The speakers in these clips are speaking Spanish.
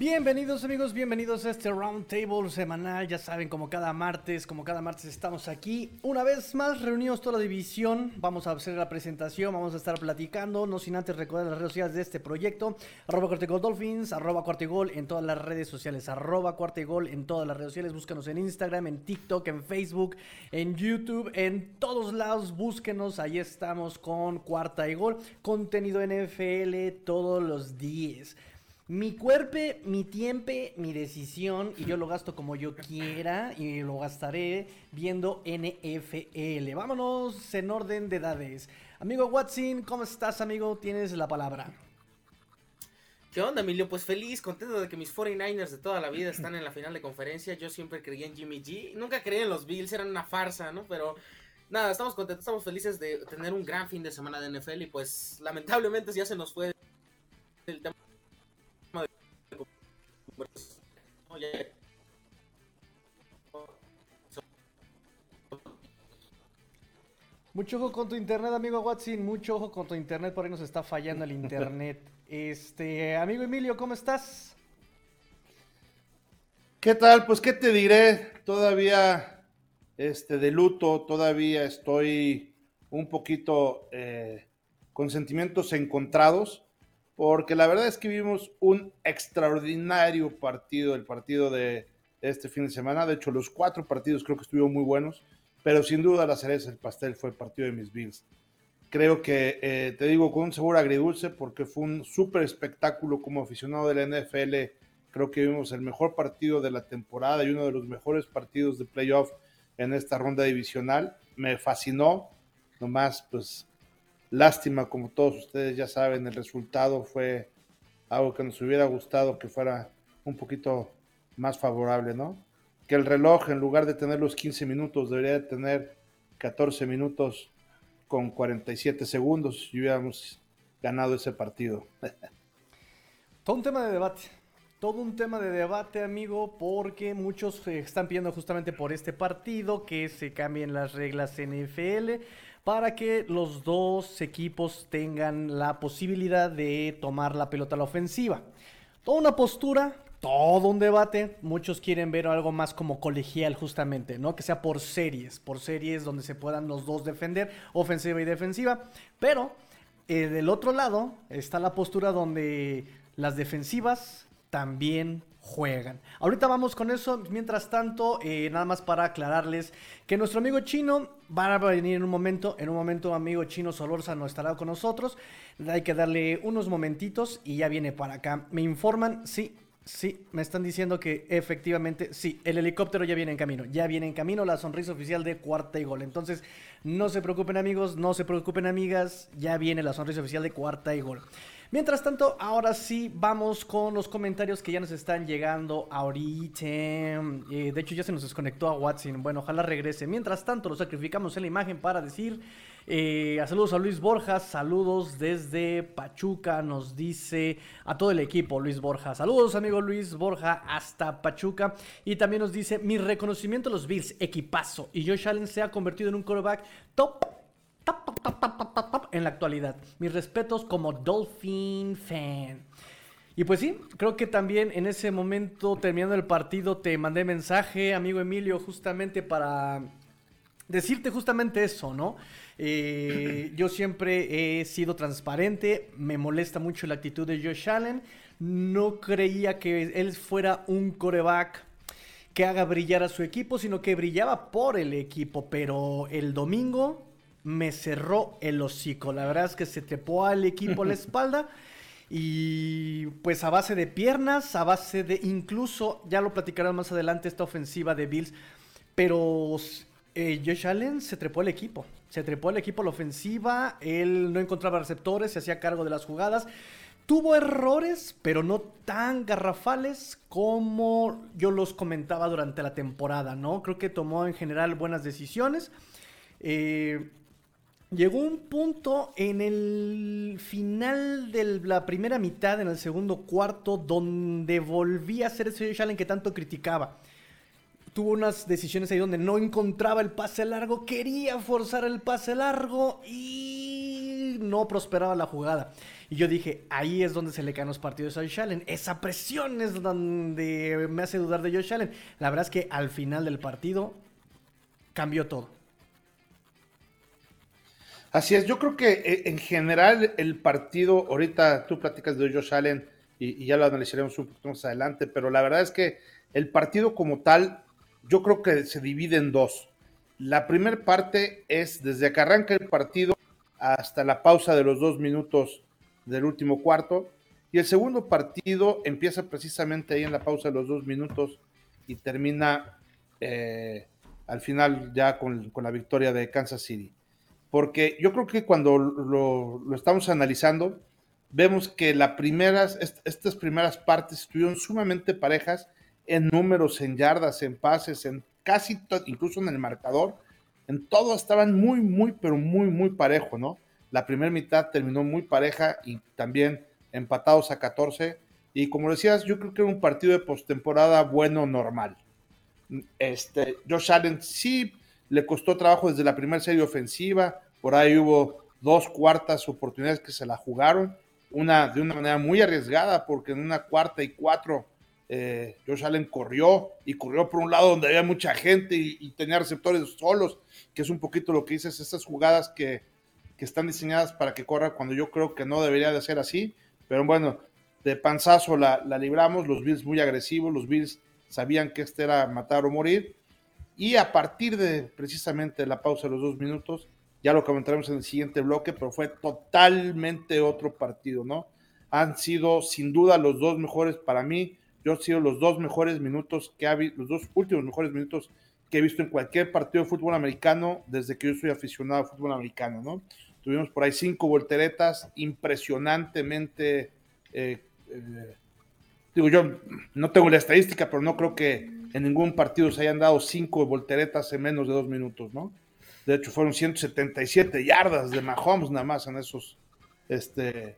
Bienvenidos amigos, bienvenidos a este Roundtable semanal. Ya saben, como cada martes, como cada martes estamos aquí. Una vez más reunidos toda la división. Vamos a hacer la presentación, vamos a estar platicando. No sin antes recordar las redes sociales de este proyecto. Arroba Cuartegol Dolphins, arroba en todas las redes sociales. Arroba Cuartegol en todas las redes sociales. Búscanos en Instagram, en TikTok, en Facebook, en YouTube, en todos lados. Búsquenos, ahí estamos con Cuarta y Gol. Contenido NFL todos los días. Mi cuerpo, mi tiempo, mi decisión, y yo lo gasto como yo quiera, y lo gastaré viendo NFL. Vámonos en orden de edades. Amigo Watson, ¿cómo estás, amigo? Tienes la palabra. ¿Qué onda, Emilio? Pues feliz, contento de que mis 49ers de toda la vida están en la final de conferencia. Yo siempre creía en Jimmy G. Nunca creí en los Bills, eran una farsa, ¿no? Pero nada, estamos contentos, estamos felices de tener un gran fin de semana de NFL y pues lamentablemente ya se nos fue el tema mucho ojo con tu internet, amigo Watson. Mucho ojo con tu internet, por ahí nos está fallando el internet. Este, amigo Emilio, ¿cómo estás? ¿Qué tal? Pues qué te diré, todavía este de luto, todavía estoy un poquito eh, con sentimientos encontrados porque la verdad es que vimos un extraordinario partido, el partido de, este fin de semana. De hecho, los cuatro partidos creo que estuvieron muy buenos, pero sin duda la cereza del pastel fue el partido de mis Bills. Creo que, eh, te digo, con un sabor agridulce, porque fue un súper espectáculo como aficionado de la NFL. Creo que vimos el mejor partido de la temporada y uno de los mejores partidos de playoff en esta ronda divisional. Me fascinó. Nomás, pues, Lástima, como todos ustedes ya saben, el resultado fue algo que nos hubiera gustado que fuera un poquito más favorable, ¿no? Que el reloj, en lugar de tener los 15 minutos, debería tener 14 minutos con 47 segundos y hubiéramos ganado ese partido. Todo un tema de debate. Todo un tema de debate, amigo, porque muchos están pidiendo justamente por este partido que se cambien las reglas NFL para que los dos equipos tengan la posibilidad de tomar la pelota a la ofensiva. Toda una postura, todo un debate. Muchos quieren ver algo más como colegial, justamente, ¿no? Que sea por series, por series donde se puedan los dos defender, ofensiva y defensiva. Pero eh, del otro lado está la postura donde las defensivas también juegan. Ahorita vamos con eso. Mientras tanto, eh, nada más para aclararles que nuestro amigo chino va a venir en un momento. En un momento, amigo chino Solorza no estará con nosotros. Hay que darle unos momentitos y ya viene para acá. Me informan, sí. Sí, me están diciendo que efectivamente, sí, el helicóptero ya viene en camino, ya viene en camino la sonrisa oficial de cuarta y gol. Entonces, no se preocupen amigos, no se preocupen amigas, ya viene la sonrisa oficial de cuarta y gol. Mientras tanto, ahora sí vamos con los comentarios que ya nos están llegando ahorita. Eh, de hecho, ya se nos desconectó a Watson. Bueno, ojalá regrese. Mientras tanto, lo sacrificamos en la imagen para decir eh, saludos a Luis Borja, saludos desde Pachuca, nos dice a todo el equipo Luis Borja. Saludos, amigo Luis Borja, hasta Pachuca. Y también nos dice mi reconocimiento a los Bills, equipazo. Y Josh Allen se ha convertido en un quarterback top en la actualidad. Mis respetos como Dolphin fan. Y pues sí, creo que también en ese momento, terminando el partido, te mandé mensaje, amigo Emilio, justamente para decirte justamente eso, ¿no? Eh, yo siempre he sido transparente, me molesta mucho la actitud de Josh Allen. No creía que él fuera un coreback que haga brillar a su equipo, sino que brillaba por el equipo. Pero el domingo me cerró el hocico. La verdad es que se trepó al equipo a la espalda. Y pues a base de piernas, a base de incluso, ya lo platicarán más adelante, esta ofensiva de Bills. Pero eh, Josh Allen se trepó al equipo. Se trepó al equipo a la ofensiva. Él no encontraba receptores, se hacía cargo de las jugadas. Tuvo errores, pero no tan garrafales como yo los comentaba durante la temporada, ¿no? Creo que tomó en general buenas decisiones. Eh, Llegó un punto en el final de la primera mitad, en el segundo cuarto, donde volvía a ser ese Josh Allen que tanto criticaba. Tuvo unas decisiones ahí donde no encontraba el pase largo, quería forzar el pase largo y no prosperaba la jugada. Y yo dije, ahí es donde se le caen los partidos a Josh Allen. Esa presión es donde me hace dudar de Josh Allen. La verdad es que al final del partido cambió todo. Así es, yo creo que eh, en general el partido, ahorita tú platicas de Josh Allen y, ya lo analizaremos un poquito más adelante, pero la verdad es que el partido como tal, yo creo que se divide en dos. La primera parte es desde que arranca el partido hasta la pausa de los dos minutos del último cuarto. Y el segundo partido empieza precisamente ahí en la pausa de los dos minutos y termina eh, al final ya con, con la victoria de Kansas City porque yo creo que cuando lo, estamos analizando, vemos que las primeras, estas primeras partes estuvieron sumamente parejas en números, en yardas, en pases, en casi incluso en el marcador, en todo estaban muy, muy, pero muy, muy parejo, ¿no? La primera mitad terminó muy pareja y también empatados a 14. Y como decías, yo creo que era un partido de postemporada bueno, normal. Este, Josh Allen sí le costó trabajo desde la primera serie ofensiva, por ahí hubo dos cuartas oportunidades que se la jugaron, una de una manera muy arriesgada, porque en una cuarta y cuatro eh, Josh Allen corrió y corrió por un lado donde había mucha gente y, tenía receptores solos, que es un poquito lo que dices, estas jugadas que, que, están diseñadas para que corra cuando yo creo que no debería de ser así, pero bueno, de panzazo la, la libramos, los Bills muy agresivos, los Bills sabían que este era matar o morir, y a partir de precisamente la pausa de los dos minutos, ya lo comentaremos en el siguiente bloque, pero fue totalmente otro partido, ¿no? Han sido sin duda los dos mejores para mí, yo han sido los dos mejores minutos que ha los dos últimos mejores minutos que he visto en cualquier partido de fútbol americano desde que yo soy aficionado al fútbol americano, ¿no? Tuvimos por ahí cinco volteretas impresionantemente, eh, eh, digo yo, no tengo la estadística, pero no creo que en ningún partido se hayan dado cinco volteretas en menos de dos minutos, ¿no? De hecho, fueron 177 yardas de Mahomes nada más en esos, este,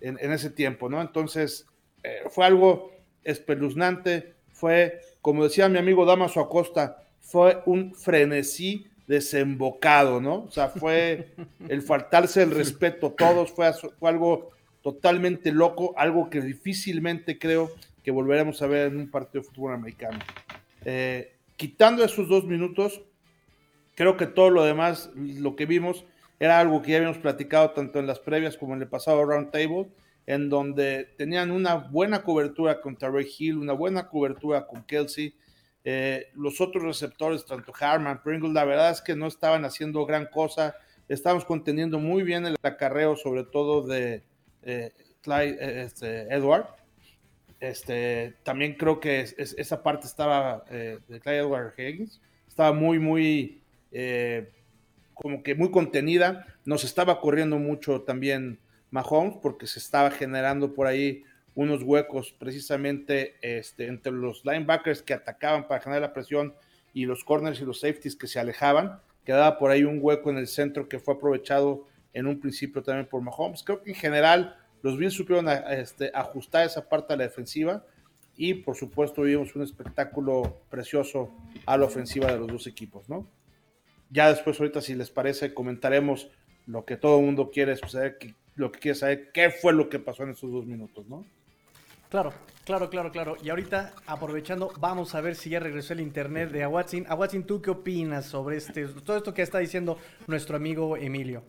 en, ese tiempo, ¿no? Entonces, eh, fue algo espeluznante, fue, como decía mi amigo Damaso Acosta, fue un frenesí desembocado, ¿no? O sea, fue el faltarse el respeto a todos, fue, fue algo totalmente loco, algo que difícilmente creo que volveremos a ver en un partido de fútbol americano. Eh, quitando esos dos minutos, creo que todo lo demás, lo que vimos, era algo que ya habíamos platicado tanto en las previas como en el pasado Round Table, en donde tenían una buena cobertura con Terry Hill, una buena cobertura con Kelsey. Eh, los otros receptores, tanto Harman, Pringle, la verdad es que no estaban haciendo gran cosa. Estábamos conteniendo muy bien el acarreo, sobre todo de eh, Clyde, este, Edward. Este, también creo que esa parte estaba eh, de Clyde Edward Higgins, estaba muy, muy, eh, como que muy contenida. Nos estaba corriendo mucho también Mahomes porque se estaba generando por ahí unos huecos precisamente este, entre los linebackers que atacaban para generar la presión y los corners y los safeties que se alejaban. Quedaba por ahí un hueco en el centro que fue aprovechado en un principio también por Mahomes. Creo que en general los Bills supieron este, ajustar esa parte de la defensiva y por supuesto vimos un espectáculo precioso a la ofensiva de los dos equipos, ¿no? Ya después ahorita si les parece comentaremos lo que todo el mundo quiere saber, lo que quiere saber, qué fue lo que pasó en esos dos minutos, ¿no? Claro, claro, claro, claro. Y ahorita, aprovechando, vamos a ver si ya regresó el internet de Aguatzin. Aguatzin, ¿tú qué opinas sobre este, todo esto que está diciendo nuestro amigo Emilio?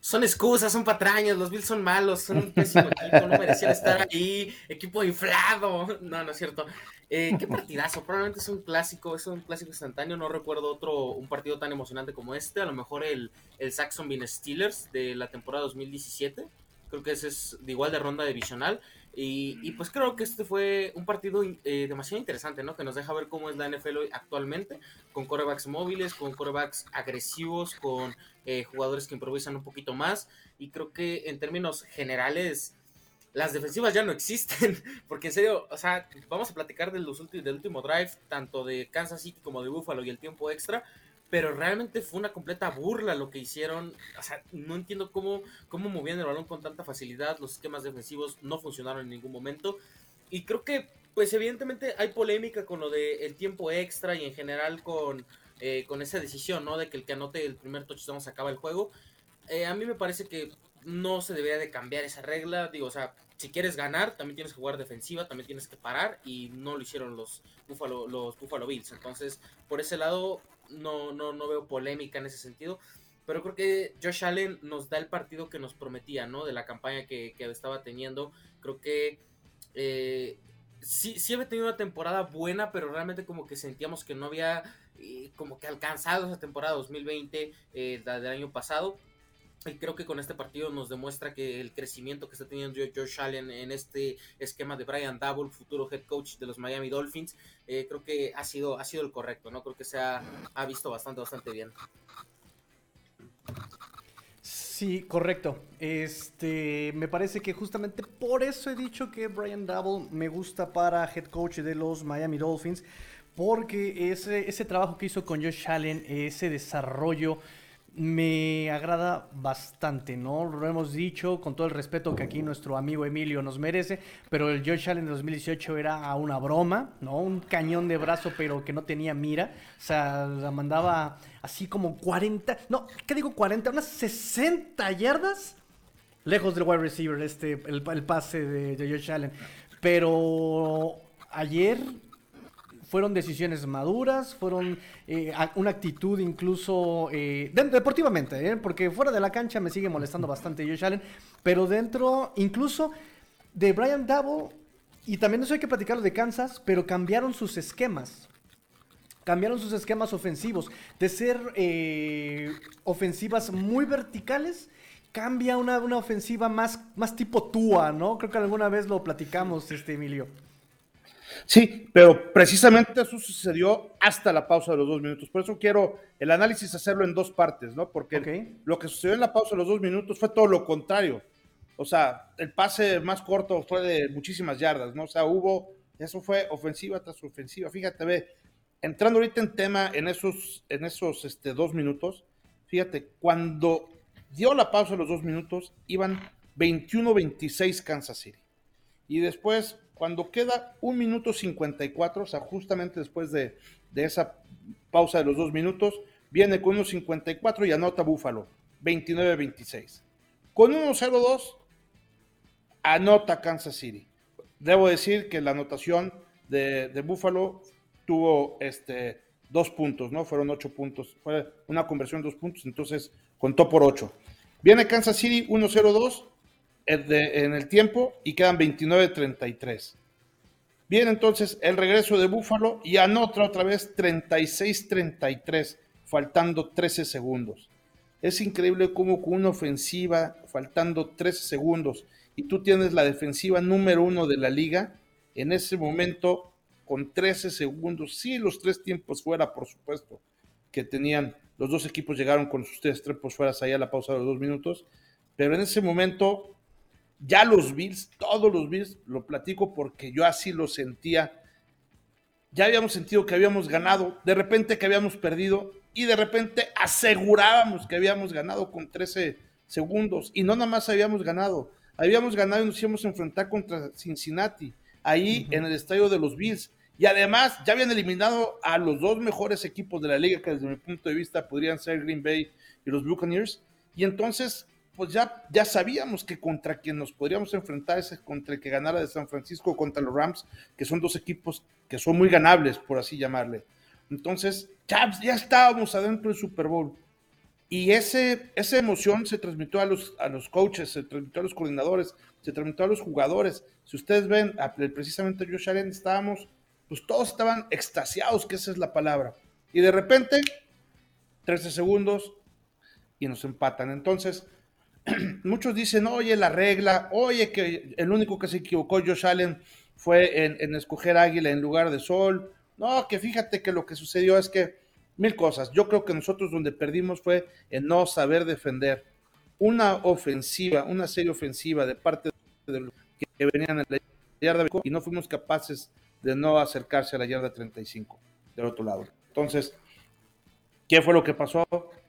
Son excusas, son patrañas, los Bills son malos, son un pésimo equipo, no merecían estar ahí, equipo inflado. No, no es cierto. Eh, qué partidazo, probablemente es un clásico, es un clásico instantáneo, no recuerdo otro, un partido tan emocionante como este, a lo mejor el, el Saxonville Steelers de la temporada 2017, creo que ese es de igual de ronda divisional, y, pues creo que este fue un partido eh, demasiado interesante, ¿no? Que nos deja ver cómo es la NFL hoy actualmente, con corebacks móviles, con corebacks agresivos, con eh, jugadores que improvisan un poquito más. Y creo que en términos generales, las defensivas ya no existen. Porque en serio, o sea, vamos a platicar de los del último drive, tanto de Kansas City como de Buffalo y el tiempo extra pero realmente fue una completa burla lo que hicieron. O sea, no entiendo cómo, cómo movían el balón con tanta facilidad. Los esquemas defensivos no funcionaron en ningún momento. Y creo que, pues evidentemente hay polémica con lo del el tiempo extra y en general con, eh, con esa decisión, ¿no? De que el que anote el primer touchdown se acaba el juego. Eh, a mí me parece que no se debería de cambiar esa regla. Digo, o sea, si quieres ganar, también tienes que jugar defensiva, también tienes que parar y no lo hicieron los Buffalo, los Buffalo Bills. Entonces, por ese lado, no, no, no veo polémica en ese sentido. Pero creo que Josh Allen nos da el partido que nos prometía, ¿no? De la campaña que, que estaba teniendo. Creo que eh, sí, sí había tenido una temporada buena, pero realmente como que sentíamos que no había eh, como que alcanzado esa temporada 2020 eh, del año pasado. Y creo que con este partido nos demuestra que el crecimiento que está teniendo Josh Allen en este esquema de Brian Double, futuro head coach de los Miami Dolphins, eh, creo que ha sido, ha sido el correcto, ¿no? Creo que se ha, visto bastante, bastante bien. Sí, correcto. Este, me parece que justamente por eso he dicho que Brian Double me gusta para head coach de los Miami Dolphins, porque ese, ese trabajo que hizo con Josh Allen, ese desarrollo me agrada bastante, ¿no? Lo hemos dicho con todo el respeto que aquí nuestro amigo Emilio nos merece, pero el Josh Allen de 2018 era una broma, ¿no? Un cañón de brazo, pero que no tenía mira. O sea, la mandaba así como 40, no, ¿qué digo 40? Unas 60 yardas lejos del wide receiver, este, el, pase de, de Josh Allen. Pero ayer fueron decisiones maduras, fueron eh, una actitud incluso eh, deportivamente, ¿eh? porque fuera de la cancha me sigue molestando bastante Josh Allen, pero dentro incluso de Brian Dabo, y también eso hay que platicarlo de Kansas, pero cambiaron sus esquemas. Cambiaron sus esquemas ofensivos. De ser ofensivas muy verticales, cambia una, una ofensiva más, más tipo Tua, ¿no? Creo que alguna vez lo platicamos, este Emilio. Sí, pero precisamente eso sucedió hasta la pausa de los dos minutos. Por eso quiero el análisis hacerlo en dos partes, ¿no? Porque lo que sucedió en la pausa de los dos minutos fue todo lo contrario. O sea, el pase más corto fue de muchísimas yardas, ¿no? O sea, hubo, eso fue ofensiva tras ofensiva. Fíjate, ve, entrando ahorita en tema en esos, en esos este, dos minutos, fíjate, cuando dio la pausa de los dos minutos, iban 21-26 Kansas City. Y después cuando queda un minuto 54, o sea, justamente después de, esa pausa de los dos minutos, viene con 1.54 y anota Búfalo, 29-26. Con 1.02, anota Kansas City. Debo decir que la anotación de, de Búfalo tuvo este, dos puntos, ¿no? Fueron ocho puntos. Fue una conversión de dos puntos, entonces contó por ocho. Viene Kansas City 1-0-2 en el tiempo y quedan 29-33. Viene entonces el regreso de Búfalo y anota otra vez 36-33, faltando 13 segundos. Es increíble cómo con una ofensiva, faltando 13 segundos, y tú tienes la defensiva número uno de la liga, en ese momento, con 13 segundos, sí, los tres tiempos fuera, por supuesto, que tenían, los dos equipos llegaron con sus tres tiempos fuera allá a la pausa de los dos minutos, pero en ese momento ya los Bills, todos los Bills, lo platico porque yo así lo sentía. Ya habíamos sentido que habíamos ganado, de repente que habíamos perdido y de repente asegurábamos que habíamos ganado con 13 segundos y no nada más habíamos ganado, habíamos ganado y nos íbamos a enfrentar contra Cincinnati, ahí en el estadio de los Bills. Y además ya habían eliminado a los dos mejores equipos de la liga que desde mi punto de vista podrían ser Green Bay y los Buccaneers. Y entonces pues ya, ya sabíamos que contra quien nos podríamos enfrentar es contra el que ganara de San Francisco contra los Rams, que son dos equipos que son muy ganables, por así llamarle. Entonces, ya, ya estábamos adentro del Super Bowl. Y ese, esa emoción se transmitió a los, a los coaches, se transmitió a los coordinadores, se transmitió a los jugadores. Si ustedes ven, precisamente yo, Allen, estábamos, pues todos estaban extasiados, que esa es la palabra. Y de repente, 13 segundos y nos empatan. Entonces, muchos dicen, oye, la regla, oye, que el único que se equivocó Josh Allen fue en, escoger águila en lugar de sol. No, que fíjate que lo que sucedió es que mil cosas. Yo creo que nosotros donde perdimos fue en no saber defender. Una ofensiva, una serie ofensiva de parte de los que venían en la yarda y no fuimos capaces de no acercarse a la yarda 35 del otro lado. Entonces, ¿qué fue lo que pasó?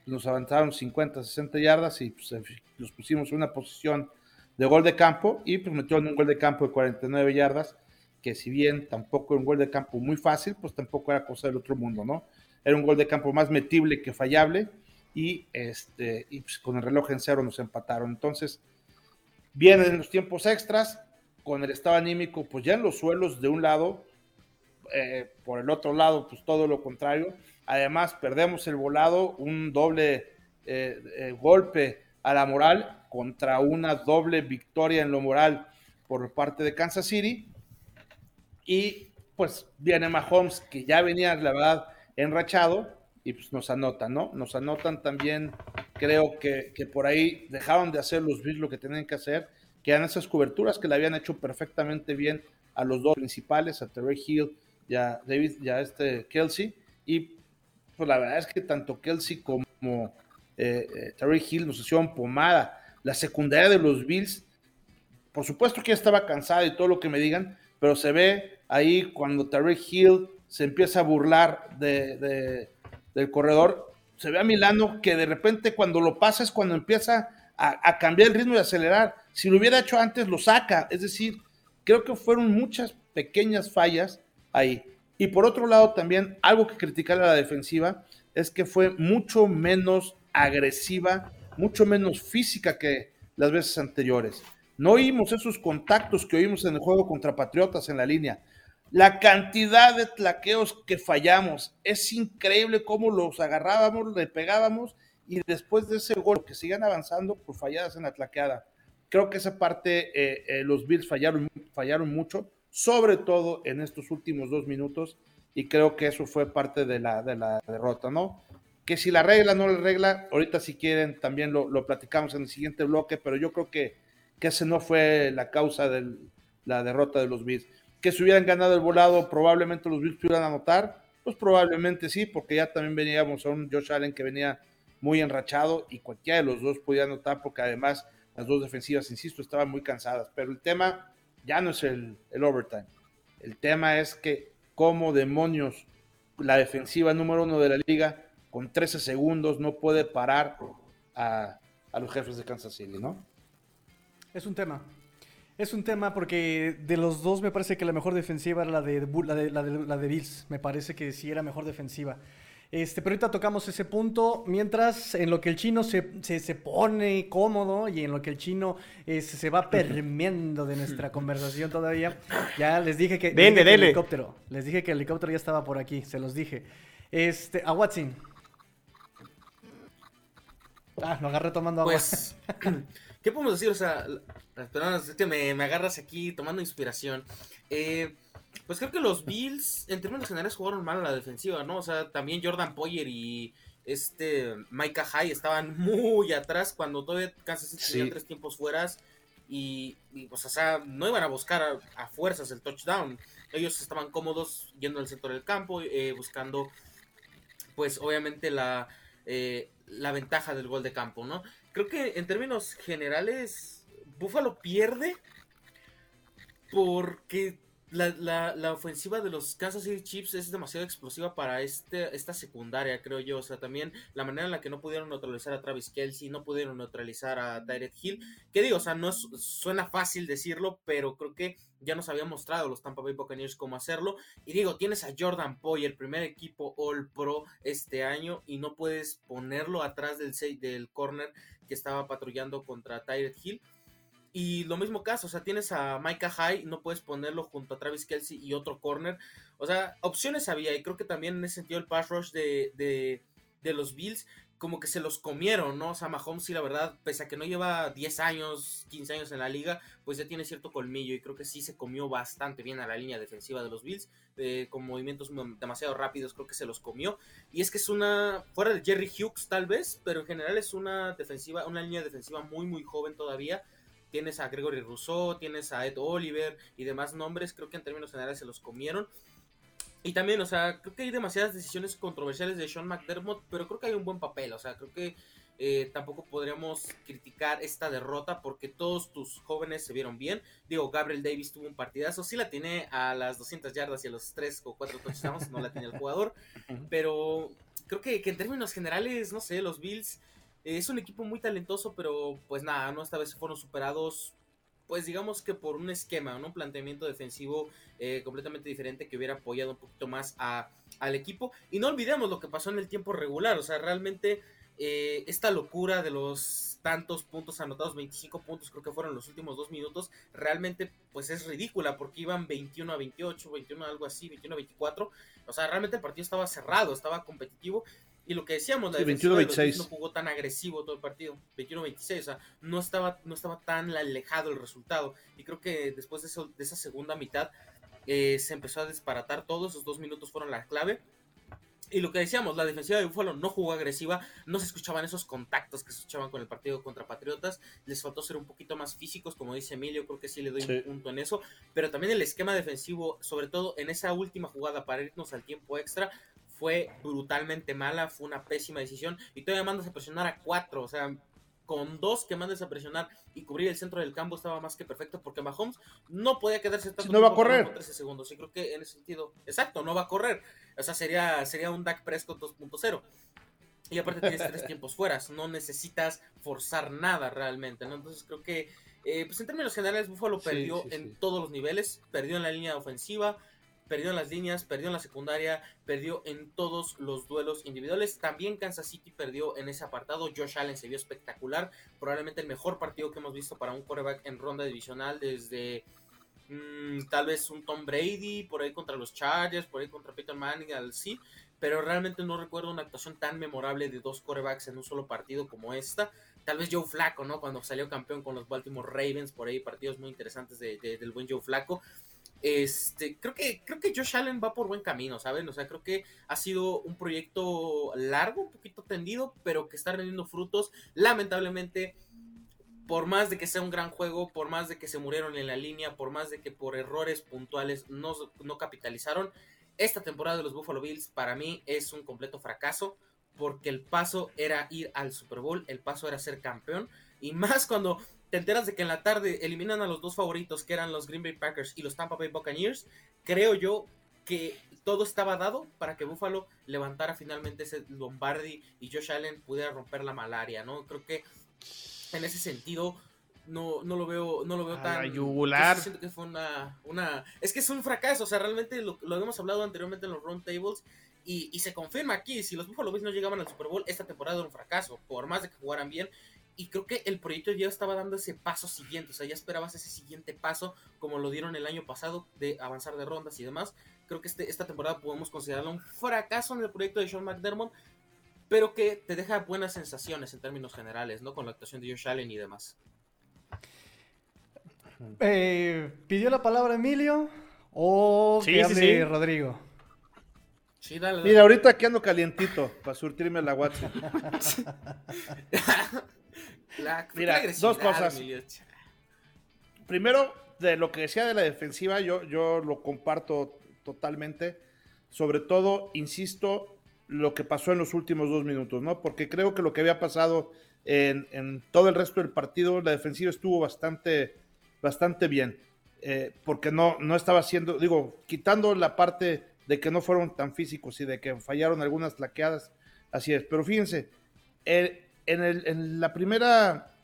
Nos avanzaron 50, 60 yardas y pues, los pusimos en una posición de gol de campo y pues metieron un gol de campo de 49 yardas, que si bien tampoco era un gol de campo muy fácil, pues tampoco era cosa del otro mundo, ¿no? Era un gol de campo más metible que fallable y, este, y pues, con el reloj en cero nos empataron. Entonces, vienen los tiempos extras, con el estado anímico, pues ya en los suelos de un lado, eh, por el otro lado, pues todo lo contrario. Además, perdemos el volado, un doble eh, eh, golpe a la moral contra una doble victoria en lo moral por parte de Kansas City. Y pues viene Mahomes, que ya venía, la verdad, enrachado, y pues nos anotan, ¿no? Nos anotan también, creo que, que por ahí dejaron de hacer los Bills lo que tenían que hacer, que eran esas coberturas que le habían hecho perfectamente bien a los dos principales, a Terry Hill y a David, ya este Kelsey, y pues la verdad es que tanto Kelsey como eh, eh, Terry Hill nos hicieron pomada. La secundaria de los Bills, por supuesto que ya estaba cansada y todo lo que me digan, pero se ve ahí cuando Terry Hill se empieza a burlar de, del corredor, se ve a Milano que de repente cuando lo pasa es cuando empieza a, cambiar el ritmo y acelerar. Si lo hubiera hecho antes, lo saca. Es decir, creo que fueron muchas pequeñas fallas ahí. Y por otro lado, también algo que criticar a la defensiva es que fue mucho menos agresiva, mucho menos física que las veces anteriores. No oímos esos contactos que oímos en el juego contra Patriotas en la línea. La cantidad de tlaqueos que fallamos, es increíble cómo los agarrábamos, le pegábamos y después de ese gol que sigan avanzando por falladas en la tlaqueada. Creo que esa parte eh, eh, los Bills fallaron, fallaron mucho, sobre todo en estos últimos dos minutos y creo que eso fue parte de la, de la derrota, ¿no? Que si la regla no la regla, ahorita si quieren también lo, lo platicamos en el siguiente bloque, pero yo creo que, que ese no fue la causa de la derrota de los Bills que si hubieran ganado el volado, probablemente los Bills pudieran anotar. Pues probablemente sí, porque ya también veníamos a un Josh Allen que venía muy enrachado y cualquiera de los dos podía anotar, porque además las dos defensivas, insisto, estaban muy cansadas. Pero el tema ya no es el, overtime. El tema es que, como demonios, la defensiva número uno de la liga, con 13 segundos, no puede parar a, a los jefes de Kansas City, ¿no? Es un tema. Es un tema porque de los dos me parece que la mejor defensiva era la de, la de, la de, Bills. Me parece que sí era mejor defensiva. Este, pero ahorita tocamos ese punto, mientras en lo que el chino se, se, pone cómodo y en lo que el chino eh, se va permeando de nuestra conversación todavía, ya les dije que, el helicóptero, les dije que el helicóptero ya estaba por aquí, se los dije. Este, a Watson. Ah, lo agarré tomando agua. Pues, ¿qué podemos decir? O sea, Perdón, es que me, agarras aquí tomando inspiración. Eh, pues creo que los Bills, en términos generales, jugaron mal a la defensiva, ¿no? O sea, también Jordan Poyer y este Micah High estaban muy atrás cuando todavía Kansas City tenía tres tiempos fueras. Y, pues, o sea, no iban a buscar a, fuerzas el touchdown. Ellos estaban cómodos yendo al centro del campo, eh, buscando, pues, obviamente la, eh, la ventaja del gol de campo, ¿no? Creo que en términos generales Buffalo pierde porque la, ofensiva de los Kansas City Chiefs es demasiado explosiva para este, esta secundaria, creo yo. O sea, también la manera en la que no pudieron neutralizar a Travis Kelsey, no pudieron neutralizar a Tyreek Hill. Que digo, o sea, no suena fácil decirlo, pero creo que ya nos habían mostrado los Tampa Bay Buccaneers cómo hacerlo. Y digo, tienes a Jordan Poyer, primer equipo All Pro este año, y no puedes ponerlo atrás del, del corner que estaba patrullando contra Tyreek Hill. Y lo mismo caso, o sea, tienes a Micah High, no puedes ponerlo junto a Travis Kelsey y otro corner. O sea, opciones había, y creo que también en ese sentido el pass rush de, de, los Bills, como que se los comieron, ¿no? O sea, Mahomes, sí, la verdad, pese a que no lleva 10 años, 15 años en la liga, pues ya tiene cierto colmillo, y creo que sí se comió bastante bien a la línea defensiva de los Bills, eh, con movimientos demasiado rápidos, creo que se los comió. Y es que es una, fuera de Jerry Hughes tal vez, pero en general es una defensiva, una línea defensiva muy, muy joven todavía tienes a Gregory Rousseau, tienes a Ed Oliver y demás nombres, creo que en términos generales se los comieron. Y también, o sea, creo que hay demasiadas decisiones controversiales de Sean McDermott, pero creo que hay un buen papel, o sea, creo que eh, tampoco podríamos criticar esta derrota porque todos tus jóvenes se vieron bien. Digo, Gabriel Davis tuvo un partidazo, sí la tiene a las 200 yardas y a los 3 o 4 touchdowns, no la tiene el jugador, pero creo que, que en términos generales, no sé, los Bills es un equipo muy talentoso, pero pues nada, ¿no? Esta vez fueron superados, pues digamos que por un esquema, un planteamiento defensivo eh, completamente diferente que hubiera apoyado un poquito más a, al equipo. Y no olvidemos lo que pasó en el tiempo regular, o sea, realmente eh, esta locura de los tantos puntos anotados, 25 puntos creo que fueron los últimos dos minutos, realmente pues es ridícula porque iban 21 a 28, 21 a algo así, 21 a 24, o sea, realmente el partido estaba cerrado, estaba competitivo y lo que decíamos, la Sí, defensiva 21-26. de los Bills no jugó tan agresivo todo el partido, 21-26, o sea, no estaba, no estaba tan alejado el resultado. Y creo que después de, eso- de esa segunda mitad eh, se empezó a desbaratar todo, esos dos minutos fueron la clave. Y lo que decíamos, la defensiva de Buffalo no jugó agresiva, no se escuchaban esos contactos que se escuchaban con el partido contra Patriotas, les faltó ser un poquito más físicos, como dice Emilio, creo que sí le doy Sí. un punto en eso, pero también el esquema defensivo, sobre todo en esa última jugada para irnos al tiempo extra, fue brutalmente mala, fue una pésima decisión y todavía mandas a presionar a cuatro, o sea, con dos que mandes a presionar y cubrir el centro del campo estaba más que perfecto porque Mahomes no podía quedarse tanto no va a correr. con 13 segundos y creo que en ese sentido, exacto, no va a correr, o sea, sería, sería un Dak Prescott 2.0. Y aparte tienes tres tiempos fuera, no necesitas forzar nada realmente, ¿no? Entonces creo que, eh, pues en términos generales, Buffalo Sí, perdió sí, en sí. todos los niveles, perdió en la línea ofensiva, perdió en las líneas, perdió en la secundaria, perdió en todos los duelos individuales. También Kansas City perdió en ese apartado. Josh Allen se vio espectacular, probablemente el mejor partido que hemos visto para un quarterback en ronda divisional desde mm, tal vez un Tom Brady, por ahí contra los Chargers, por ahí contra Peter Manning, al sí, pero realmente no recuerdo una actuación tan memorable de dos quarterbacks en un solo partido como esta. Tal vez Joe Flaco, ¿no? Cuando salió campeón con los Baltimore Ravens, por ahí partidos muy interesantes de- de- del buen Joe Flaco. Este, creo que, creo que Josh Allen va por buen camino, ¿saben? O sea, creo que ha sido un proyecto largo, un poquito tendido, pero que está rindiendo frutos. Lamentablemente, por más de que sea un gran juego, por más de que se murieron en la línea, por más de que por errores puntuales no, no capitalizaron, esta temporada de los Buffalo Bills para mí es un completo fracaso, porque el paso era ir al Super Bowl, el paso era ser campeón, y más cuando te enteras de que en la tarde eliminan a los dos favoritos, que eran los Green Bay Packers y los Tampa Bay Buccaneers, creo yo que todo estaba dado para que Buffalo levantara finalmente ese Lombardi y Josh Allen pudiera romper la malaria, ¿no? Creo que en ese sentido no, no lo veo, no lo veo A tan. la yugular. siento que fue una, una. Es que es un fracaso. O sea, realmente lo, lo hemos hablado anteriormente en los round tables. Y, y se confirma aquí. Si los Buffalo Bills no llegaban al Super Bowl, esta temporada era un fracaso. Por más de que jugaran bien. Y creo que el proyecto ya estaba dando ese paso siguiente. O sea, ya esperabas ese siguiente paso, como lo dieron el año pasado, de avanzar de rondas y demás. Creo que este, esta temporada podemos considerarlo un fracaso en el proyecto de Sean McDermott. Pero que te deja buenas sensaciones en términos generales, ¿no? Con la actuación de Josh Allen y demás. Eh, ¿Pidió la palabra Emilio o Sí, que sí, hable sí. Rodrigo? Sí, dale, dale. Mira, ahorita aquí ando calientito para surtirme la WhatsApp. La- Mira, la dos cosas. Emilio. Primero, de lo que decía de la defensiva, yo, yo lo comparto totalmente. Sobre todo, insisto, lo que pasó en los últimos dos minutos, ¿no? Porque creo que lo que había pasado en, en todo el resto del partido, la defensiva estuvo bastante, bastante bien. eh, porque no, no estaba haciendo, digo, quitando la parte de que no fueron tan físicos y de que fallaron algunas laqueadas, así es. Pero fíjense, el- en, el- en la primera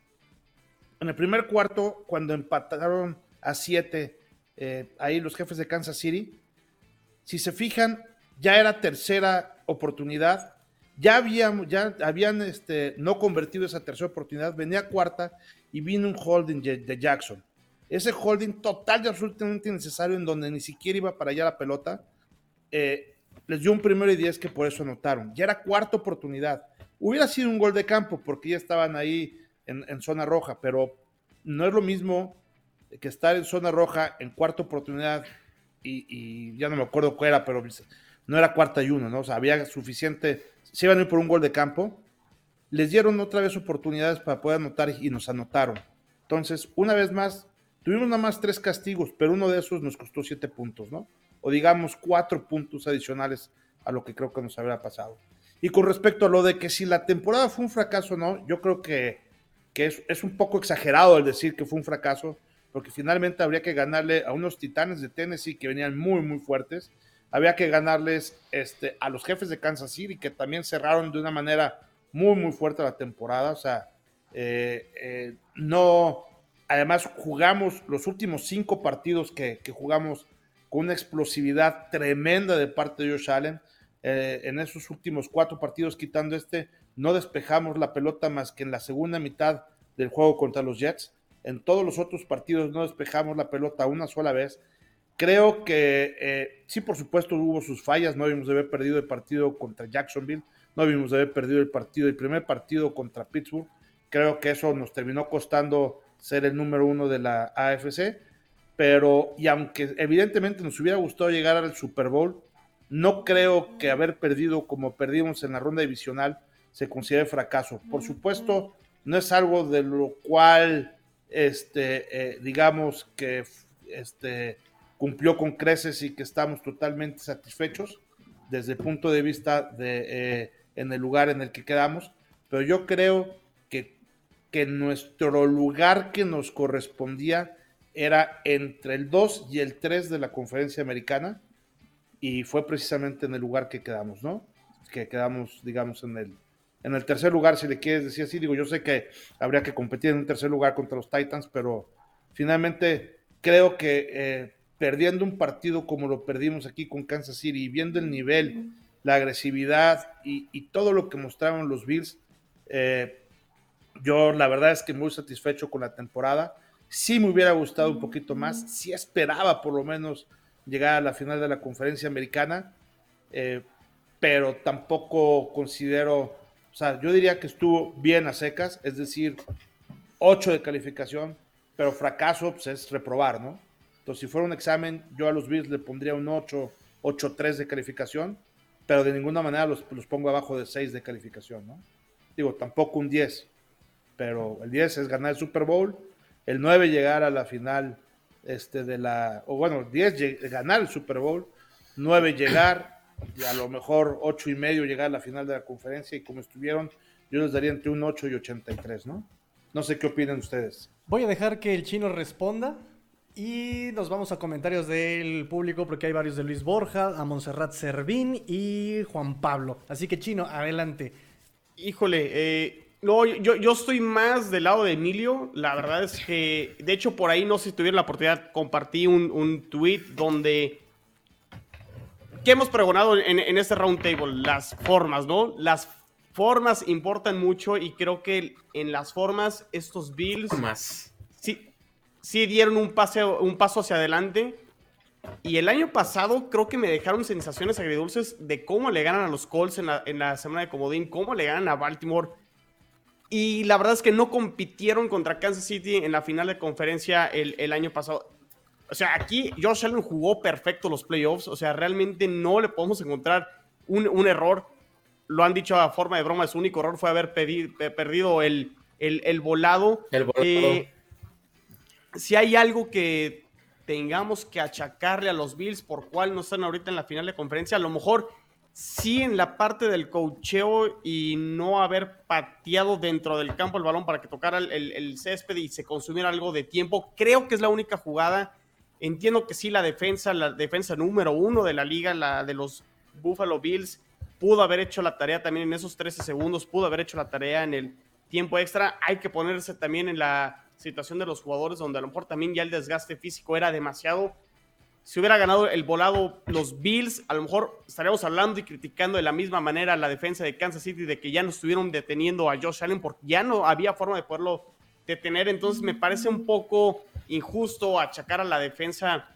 en el primer cuarto, cuando empataron a 7, ahí los jefes de Kansas City, si se fijan, ya era tercera oportunidad, ya habían, ya habían este, no convertido esa tercera oportunidad, venía cuarta y vino un holding de Jackson. Ese holding total y absolutamente innecesario en donde ni siquiera iba para allá la pelota, eh, les dio un primero y diez que por eso anotaron. Ya era cuarta oportunidad. Hubiera sido un gol de campo porque ya estaban ahí en, zona roja, pero no es lo mismo que estar en zona roja en cuarta oportunidad y, y ya no me acuerdo cuál era, pero no era cuarta y uno, ¿no? O sea, había suficiente, se iban a ir por un gol de campo, les dieron otra vez oportunidades para poder anotar y nos anotaron. Entonces, una vez más, tuvimos nada más tres castigos, pero uno de esos nos costó siete puntos, ¿no? O digamos cuatro puntos adicionales a lo que creo que nos habría pasado. Y con respecto a lo de que si la temporada fue un fracaso o no, yo creo que, que es, es un poco exagerado el decir que fue un fracaso, porque finalmente habría que ganarle a unos titanes de Tennessee que venían muy, muy fuertes. Había que ganarles este, a los jefes de Kansas City, que también cerraron de una manera muy, muy fuerte la temporada. O sea, eh, eh, no. Además, jugamos los últimos cinco partidos que, que, jugamos con una explosividad tremenda de parte de Josh Allen. Eh, en esos últimos cuatro partidos, quitando este, no despejamos la pelota más que en la segunda mitad del juego contra los Jets. En todos los otros partidos no despejamos la pelota una sola vez. Creo que eh, sí, por supuesto, hubo sus fallas. No debimos de haber perdido el partido contra Jacksonville. No debimos de haber perdido el partido, el primer partido contra Pittsburgh. Creo que eso nos terminó costando ser el número uno de la AFC. Pero, y aunque evidentemente nos hubiera gustado llegar al Super Bowl, no creo que haber perdido como perdimos en la ronda divisional se considere fracaso. Por supuesto, no es algo de lo cual, este, eh, digamos que este, cumplió con creces y que estamos totalmente satisfechos desde el punto de vista de eh, en el lugar en el que quedamos, pero yo creo que, que nuestro lugar que nos correspondía era entre el 2 y el 3 de la conferencia americana y fue precisamente en el lugar que quedamos, ¿no? Que quedamos, digamos, en el, en el tercer lugar, si le quieres decir así, digo, yo sé que habría que competir en un tercer lugar contra los Titans, pero finalmente creo que eh, perdiendo un partido como lo perdimos aquí con Kansas City y viendo el nivel, la agresividad y, todo lo que mostraron los Bills, eh, yo la verdad es que muy satisfecho con la temporada. Sí me hubiera gustado un poquito más, sí esperaba por lo menos llegar a la final de la conferencia americana, eh, pero tampoco considero o sea, yo diría que estuvo bien a secas, es decir, 8 de calificación, pero fracaso pues, es reprobar, ¿no? Entonces, si fuera un examen, yo a los Bills le pondría un 8, 8-3 de calificación, pero de ninguna manera los, los pongo abajo de 6 de calificación, ¿no? Digo, tampoco un 10, pero el 10 es ganar el Super Bowl, el 9 llegar a la final este, de la, o bueno, 10 ganar el Super Bowl, 9 llegar, y a lo mejor ocho y medio llegar a la final de la conferencia y como estuvieron, yo les daría entre un 8 y 83, ¿no? No sé qué opinan ustedes. Voy a dejar que el chino responda y nos vamos a comentarios del público porque hay varios de Luis Borja, a Montserrat Servín y Juan Pablo. Así que chino, adelante. Híjole, eh, no, yo, yo estoy más del lado de Emilio. La verdad es que, de hecho, por ahí no sé si tuvieron la oportunidad, compartí un, un tweet donde ¿Qué hemos pregonado en, en este roundtable? Las formas, ¿no? Las formas importan mucho y creo que en las formas estos Bills más. Sí, sí dieron un, pase, un paso hacia adelante. Y el año pasado creo que me dejaron sensaciones agridulces de cómo le ganan a los Colts en la, en la semana de Comodín, cómo le ganan a Baltimore. Y la verdad es que no compitieron contra Kansas City en la final de conferencia el, el año pasado. O sea, aquí Josh Allen jugó perfecto los playoffs. O sea, realmente no le podemos encontrar un, error. Lo han dicho a forma de broma, su único error fue haber perdido el, el, volado. El volado. Eh, si hay algo que tengamos que achacarle a los Bills por cuál no están ahorita en la final de conferencia, a lo mejor sí en la parte del cocheo y no haber pateado dentro del campo el balón para que tocara el, césped y se consumiera algo de tiempo. Creo que es la única jugada Entiendo que sí, la defensa, la defensa número uno de la liga, la de los Buffalo Bills, pudo haber hecho la tarea también en esos 13 segundos, pudo haber hecho la tarea en el tiempo extra. Hay que ponerse también en la situación de los jugadores donde a lo mejor también ya el desgaste físico era demasiado. Si hubiera ganado el volado los Bills, a lo mejor estaríamos hablando y criticando de la misma manera la defensa de Kansas City de que ya no estuvieron deteniendo a Josh Allen porque ya no había forma de poderlo detener. Entonces me parece un poco injusto achacar a la defensa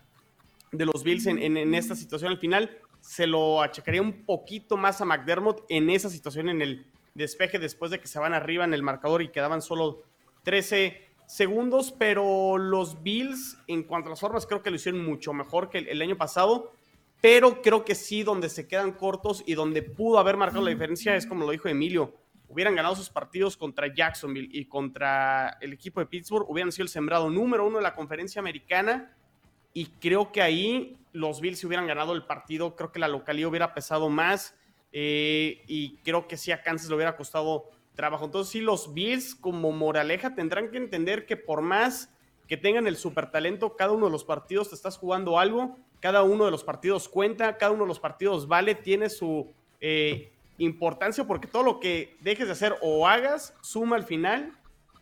de los Bills en, esta situación al final. Se lo achacaría un poquito más a McDermott en esa situación en el despeje después de que se van arriba en el marcador y quedaban solo 13 segundos, pero los Bills en cuanto a las formas creo que lo hicieron mucho mejor que el, año pasado, pero creo que sí donde se quedan cortos y donde pudo haber marcado la diferencia es como lo dijo Emilio, hubieran ganado sus partidos contra Jacksonville y contra el equipo de Pittsburgh, hubieran sido el sembrado número uno de la conferencia americana. Y creo que ahí los Bills, si hubieran ganado el partido, creo que la localidad hubiera pesado más. Eh, y creo que sí a Kansas le hubiera costado trabajo. Entonces, sí, los Bills, como moraleja, tendrán que entender que por más que tengan el super talento, cada uno de los partidos te estás jugando algo, cada uno de los partidos cuenta, cada uno de los partidos vale, tiene su eh, importancia porque todo lo que dejes de hacer o hagas suma al final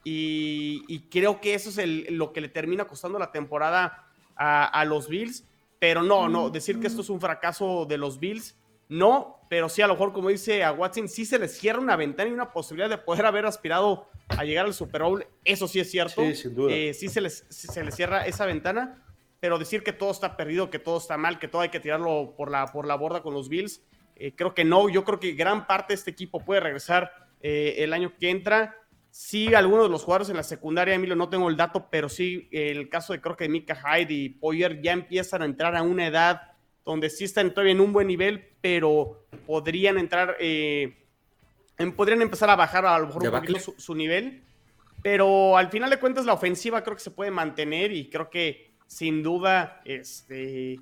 y, creo que eso es lo que le termina costando la temporada a, los Bills. Pero no, no, decir que esto es un fracaso de los Bills, no, pero sí a lo mejor como dice a Watson, sí se le cierra una ventana y una posibilidad de poder haber aspirado a llegar al Super Bowl, eso sí es cierto. Sí, sin duda. Eh, sí se les, se les cierra esa ventana, pero decir que todo está perdido, que todo está mal, que todo hay que tirarlo por la, por la borda con los Bills, eh, creo que no. Yo creo que gran parte de este equipo puede regresar eh, el año que entra. Sí, algunos de los jugadores en la secundaria, Emilio, no tengo el dato, pero sí, el caso de creo que Mika Hyde y Poyer ya empiezan a entrar a una edad donde sí están todavía en un buen nivel, pero podrían entrar, eh, em, podrían empezar a bajar a lo mejor un poquito su, su, nivel. Pero al final de cuentas, la ofensiva creo que se puede mantener y creo que sin duda, este,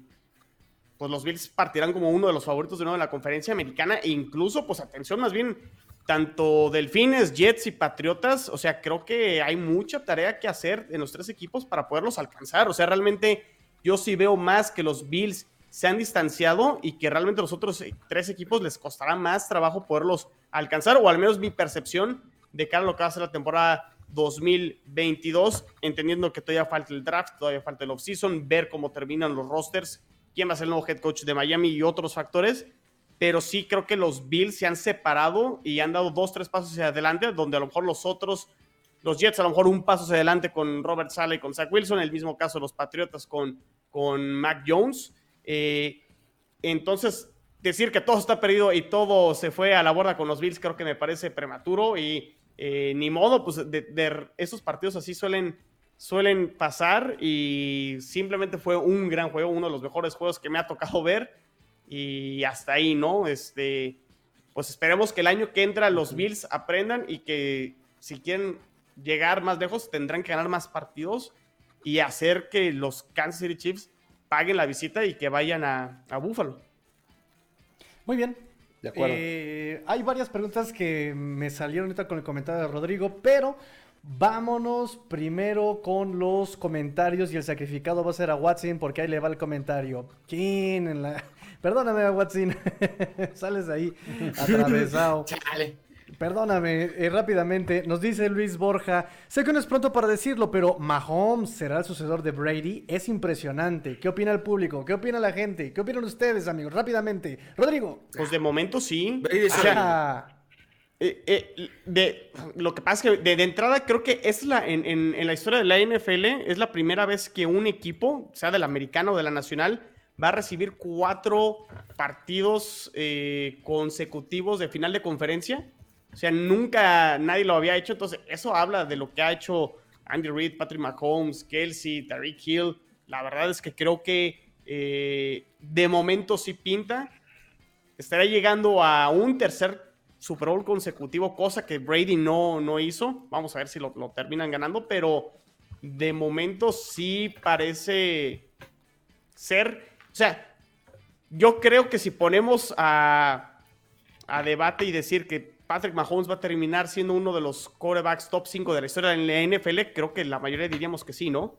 pues los Bills partirán como uno de los favoritos de nuevo en la conferencia americana. E incluso, pues atención, más bien, tanto Delfines, Jets y Patriotas, o sea, creo que hay mucha tarea que hacer en los tres equipos para poderlos alcanzar. O sea, realmente yo sí veo más que los Bills se han distanciado y que realmente los otros tres equipos les costará más trabajo poderlos alcanzar, o al menos mi percepción de cara a lo que va a ser la temporada 2022, entendiendo que todavía falta el draft, todavía falta el offseason, ver cómo terminan los rosters, quién va a ser el nuevo head coach de Miami y otros factores, pero sí creo que los Bills se han separado y han dado dos, tres pasos hacia adelante, donde a lo mejor los otros, los Jets a lo mejor un paso hacia adelante con Robert Sala y con Zach Wilson, el mismo caso los Patriotas con, con Mac Jones. Eh, entonces, decir que todo está perdido y todo se fue a la borda con los Bills creo que me parece prematuro y eh, ni modo, pues de, de, esos partidos así suelen, suelen pasar y simplemente fue un gran juego, uno de los mejores juegos que me ha tocado ver y hasta ahí, ¿no? Este, pues esperemos que el año que entra los Bills aprendan y que si quieren llegar más lejos tendrán que ganar más partidos y hacer que los Kansas City Chiefs paguen la visita y que vayan a, a Buffalo. Muy bien, de acuerdo. Eh, hay varias preguntas que me salieron ahorita con el comentario de Rodrigo, pero vámonos primero con los comentarios y el sacrificado va a ser a Watson porque ahí le va el comentario. ¿Quién en la... Perdóname, Watson. Sales ahí atravesado. Chale. Perdóname, eh, rápidamente, nos dice Luis Borja, sé que no es pronto para decirlo, pero Mahomes será el sucesor de Brady, es impresionante. ¿Qué opina el público? ¿Qué opina la gente? ¿Qué opinan ustedes, amigos? Rápidamente. Rodrigo. Pues de momento sí. Brady o sea, eh, eh, de, lo que pasa es que de, de entrada creo que es la, en, en, en, la historia de la NFL, es la primera vez que un equipo, sea del americano o de la nacional, va a recibir cuatro partidos eh, consecutivos de final de conferencia. O sea, nunca nadie lo había hecho. Entonces, eso habla de lo que ha hecho Andy Reid, Patrick Mahomes, Kelsey, Tariq Hill. La verdad es que creo que eh, de momento sí pinta. Estará llegando a un tercer Super Bowl consecutivo, cosa que Brady no, no hizo. Vamos a ver si lo, lo terminan ganando, pero de momento sí parece ser. O sea, yo creo que si ponemos a, a debate y decir que Patrick Mahomes va a terminar siendo uno de los quarterbacks top 5 de la historia en la NFL, creo que la mayoría diríamos que sí, ¿no?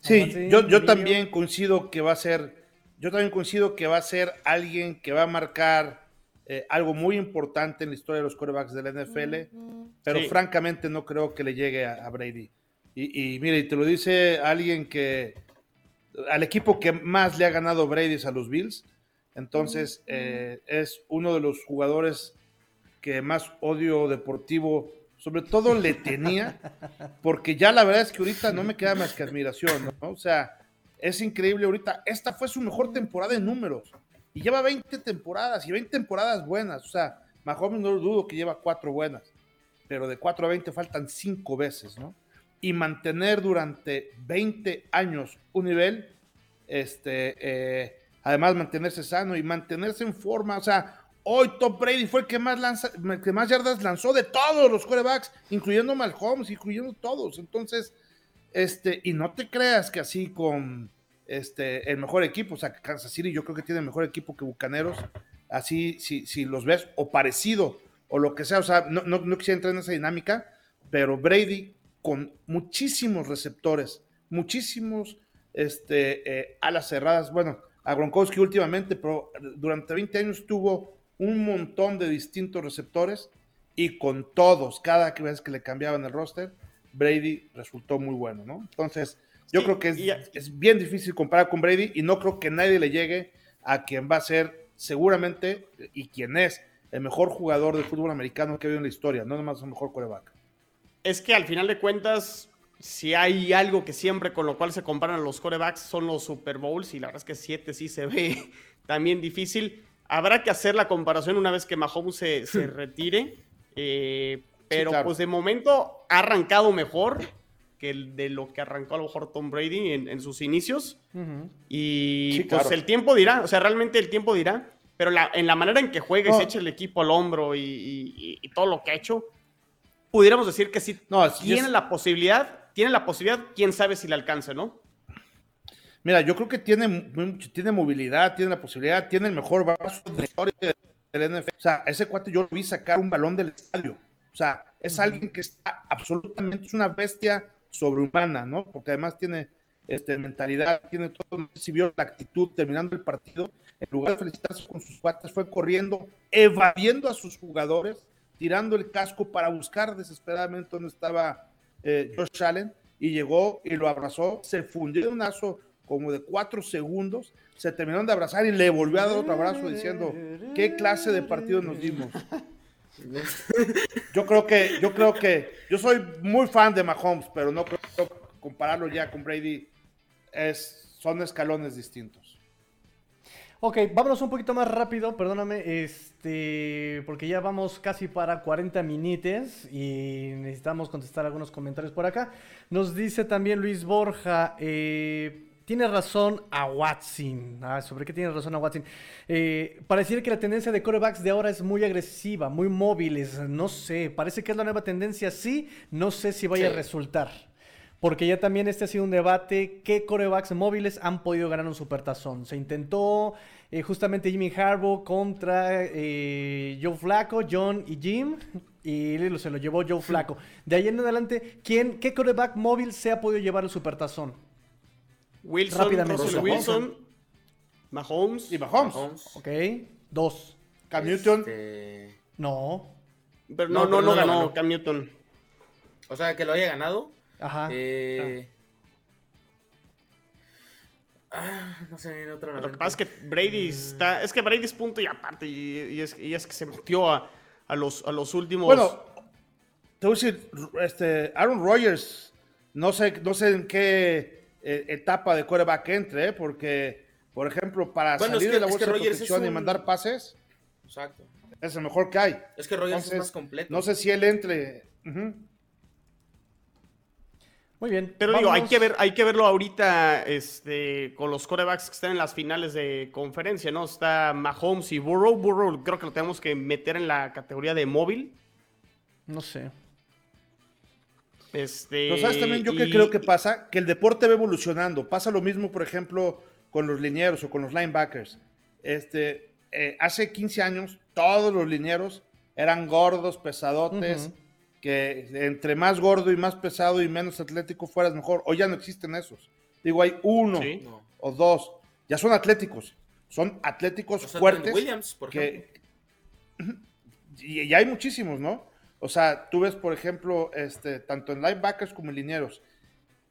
Sí, yo, yo también coincido que va a ser, yo también coincido que va a ser alguien que va a marcar eh, algo muy importante en la historia de los quarterbacks de la NFL, pero sí. francamente no creo que le llegue a, a Brady. Y, y mire, y te lo dice alguien que al equipo que más le ha ganado Brady es a los Bills, entonces, eh, es uno de los jugadores que más odio deportivo, sobre todo le tenía, porque ya la verdad es que ahorita no me queda más que admiración, ¿no? O sea, es increíble ahorita. Esta fue su mejor temporada en números. Y lleva 20 temporadas y 20 temporadas buenas. O sea, Mahomes no dudo que lleva cuatro buenas, pero de 4 a 20 faltan 5 veces, ¿no? Y mantener durante 20 años un nivel, este, eh, además mantenerse sano y mantenerse en forma. O sea, hoy Top Brady fue el que más, lanza, que más yardas lanzó de todos los quarterbacks, incluyendo Mahomes, incluyendo todos. Entonces, este, y no te creas que así con este, el mejor equipo, o sea, Kansas City yo creo que tiene mejor equipo que Bucaneros, así si, si los ves, o parecido, o lo que sea, o sea, no, no, no quisiera entrar en esa dinámica, pero Brady con muchísimos receptores, muchísimos este, eh, alas cerradas, bueno, a Gronkowski últimamente, pero durante 20 años tuvo un montón de distintos receptores y con todos, cada vez que le cambiaban el roster, Brady resultó muy bueno, ¿no? Entonces, yo sí, creo que es, es, bien difícil comparar con Brady y no creo que nadie le llegue a quien va a ser seguramente, y quien es el mejor jugador de fútbol americano que ha habido en la historia, no nomás el mejor coreback. Es que al final de cuentas, si hay algo que siempre con lo cual se comparan los corebacks son los Super Bowls, y la verdad es que 7 sí se ve también difícil. Habrá que hacer la comparación una vez que Mahomes se, se retire, eh, pero claro. pues de momento ha arrancado mejor que de lo que arrancó a lo mejor Tom Brady en, en sus inicios. Ujú. Y Sí, pues claro. el tiempo dirá, o sea, realmente el tiempo dirá, pero la- en la manera en que juega y se echa el equipo al hombro y, y- y- todo lo que ha hecho, pudiéramos decir que sí No, tiene es- la posibilidad, tiene la posibilidad, quién sabe si le alcance, ¿no? Mira, yo creo que tiene, tiene movilidad, tiene la posibilidad, tiene el mejor brazo de la historia del NFL. O sea, ese cuate yo lo vi sacar un balón del estadio. O sea, es alguien que está absolutamente, es una bestia sobrehumana, ¿no? Porque además tiene este, mentalidad, tiene todo. Si vio la actitud terminando el partido. En lugar de felicitarse con sus cuates, fue corriendo, evadiendo a sus jugadores, tirando el casco para buscar desesperadamente dónde estaba eh, Josh Allen y llegó y lo abrazó, se fundió un lazo como de cuatro segundos, se terminaron de abrazar y le volvió a dar otro abrazo diciendo, ¿qué clase de partido nos dimos? Yo creo que, yo creo que, yo soy muy fan de Mahomes, pero no creo que compararlo ya con Brady es, son escalones distintos. Ok, vámonos un poquito más rápido, perdóname, este, porque ya vamos casi para 40 minutos y necesitamos contestar algunos comentarios por acá. Nos dice también Luis Borja, eh, tiene razón a Watson. Ah, ¿Sobre qué tiene razón a Watson? Eh, pareciera que la tendencia de corebacks de ahora es muy agresiva, muy móviles, no sé, parece que es la nueva tendencia, sí, no sé si vaya Sí. a resultar. Porque ya también este ha sido un debate, ¿qué corebacks móviles han podido ganar un supertazón? Se intentó eh, justamente Jimmy Harbaugh contra eh, Joe Flacco, John y Jim, y se lo llevó Joe Flacco. De ahí en adelante, ¿quién, ¿qué coreback móvil se ha podido llevar el supertazón? Wilson, Rápidamente. Russell Wilson, Mahomes, Y Mahomes, Mahomes. ¿Ok? Dos. Cam Newton, Este, No. pero no, No, no, no no ganó ganó. Cam Newton. O sea, que lo haya ganado. Ajá. Eh, ah, no sé, viene otro. Lo que pasa es que Brady está, es que Brady es punto y aparte, y, y es, y es que se metió a, a los, a los últimos... Bueno, te voy a decir, este, Aaron Rodgers, no sé, no sé en qué eh, etapa de quarterback entre, ¿eh? porque, por ejemplo, para Bueno, es salir que- de la es que bolsa de Rodgers es protección y mandar pases, Exacto. es el mejor que hay. Es que Rogers Entonces, es más completo. No sé si él entre. Muy bien. Pero digo, hay que, ver, hay que verlo ahorita este, con los corebacks que están en las finales de conferencia, ¿no? Está Mahomes y Burrow. Burrow creo que lo tenemos que meter en la categoría de móvil. No sé. Este, Pero sabes también yo que y- creo que pasa, que el deporte va evolucionando. Pasa lo mismo, por ejemplo, con los linieros o con los linebackers. Este, eh, hace 15 años todos los linieros eran gordos, pesadotes, Ujú. Que entre más gordo y más pesado y menos atlético fueras mejor. Hoy ya no existen esos. Digo, hay uno Sí. No. o dos. Ya son atléticos. Son atléticos O sea, fuertes. Williams, por ejemplo. que y, y hay muchísimos, ¿no? O sea, tú ves, por ejemplo, este, tanto en linebackers como en linieros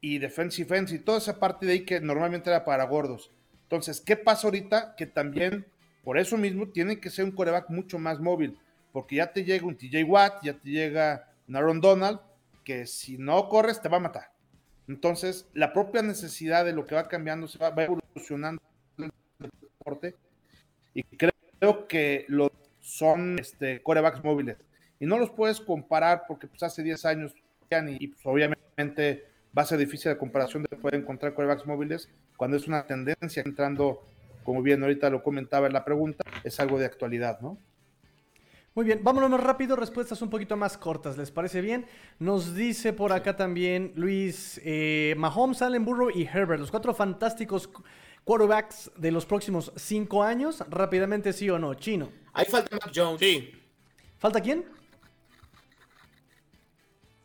y defensive ends y toda esa parte de ahí que normalmente era para gordos. Entonces, ¿qué pasa ahorita? Que también, por eso mismo, tiene que ser un coreback mucho más móvil, porque ya te llega un TJ Watt, ya te llega un Donald, que si no corres te va a matar. Entonces, la propia necesidad de lo que va cambiando se va, va evolucionando el deporte y creo que lo son este, corebacks móviles. Y no los puedes comparar porque pues, hace 10 años y, y, pues, obviamente va a ser difícil la comparación de poder encontrar corebacks móviles cuando es una tendencia entrando, como bien ahorita lo comentaba en la pregunta, es algo de actualidad, ¿no? Muy bien, vámonos más rápido, respuestas un poquito más cortas, ¿les parece bien? Nos dice por acá también Luis, eh, Mahomes, Allen Burrow y Herbert, los cuatro fantásticos qu- quarterbacks de los próximos cinco años, rápidamente sí o no, chino. Ahí falta Mac Jones. Sí, ¿Falta quién?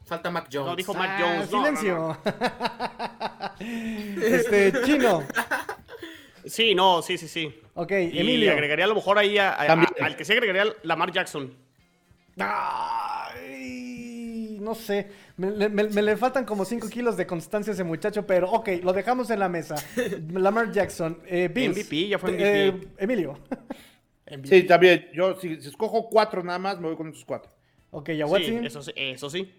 Falta Mac Jones. no dijo Mac Ah, Jones. no, no, silencio. este, chino. Sí, no, sí, sí, sí. Ok, Y Emilio. agregaría a lo mejor ahí a- a- También. al que se agregaría Lamar Jackson. Ay, no sé, me, le- me- me le faltan como 5 kilos de constancia a ese muchacho, pero ok, lo dejamos en la mesa. Lamar Jackson, eh, Bills. MVP, ya fue Eh, MVP. Emilio. en Bills. Sí, también. Yo, si, si escojo cuatro nada más, me voy con esos cuatro. Ok, ya Sí, Watson. eso sí, eso sí.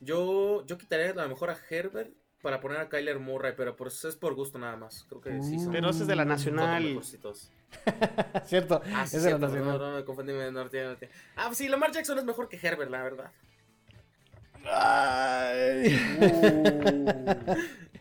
Yo, yo quitaría a lo mejor a Herbert para poner a Kyler Murray, pero por, es por gusto nada más. Creo que sí. son Pero ese es de la nacional. Cierto, Ah, sí, es de la nacional. no, no, me confundí. Ah, pues sí, Lamar Jackson es mejor que Herbert, la verdad. Ay.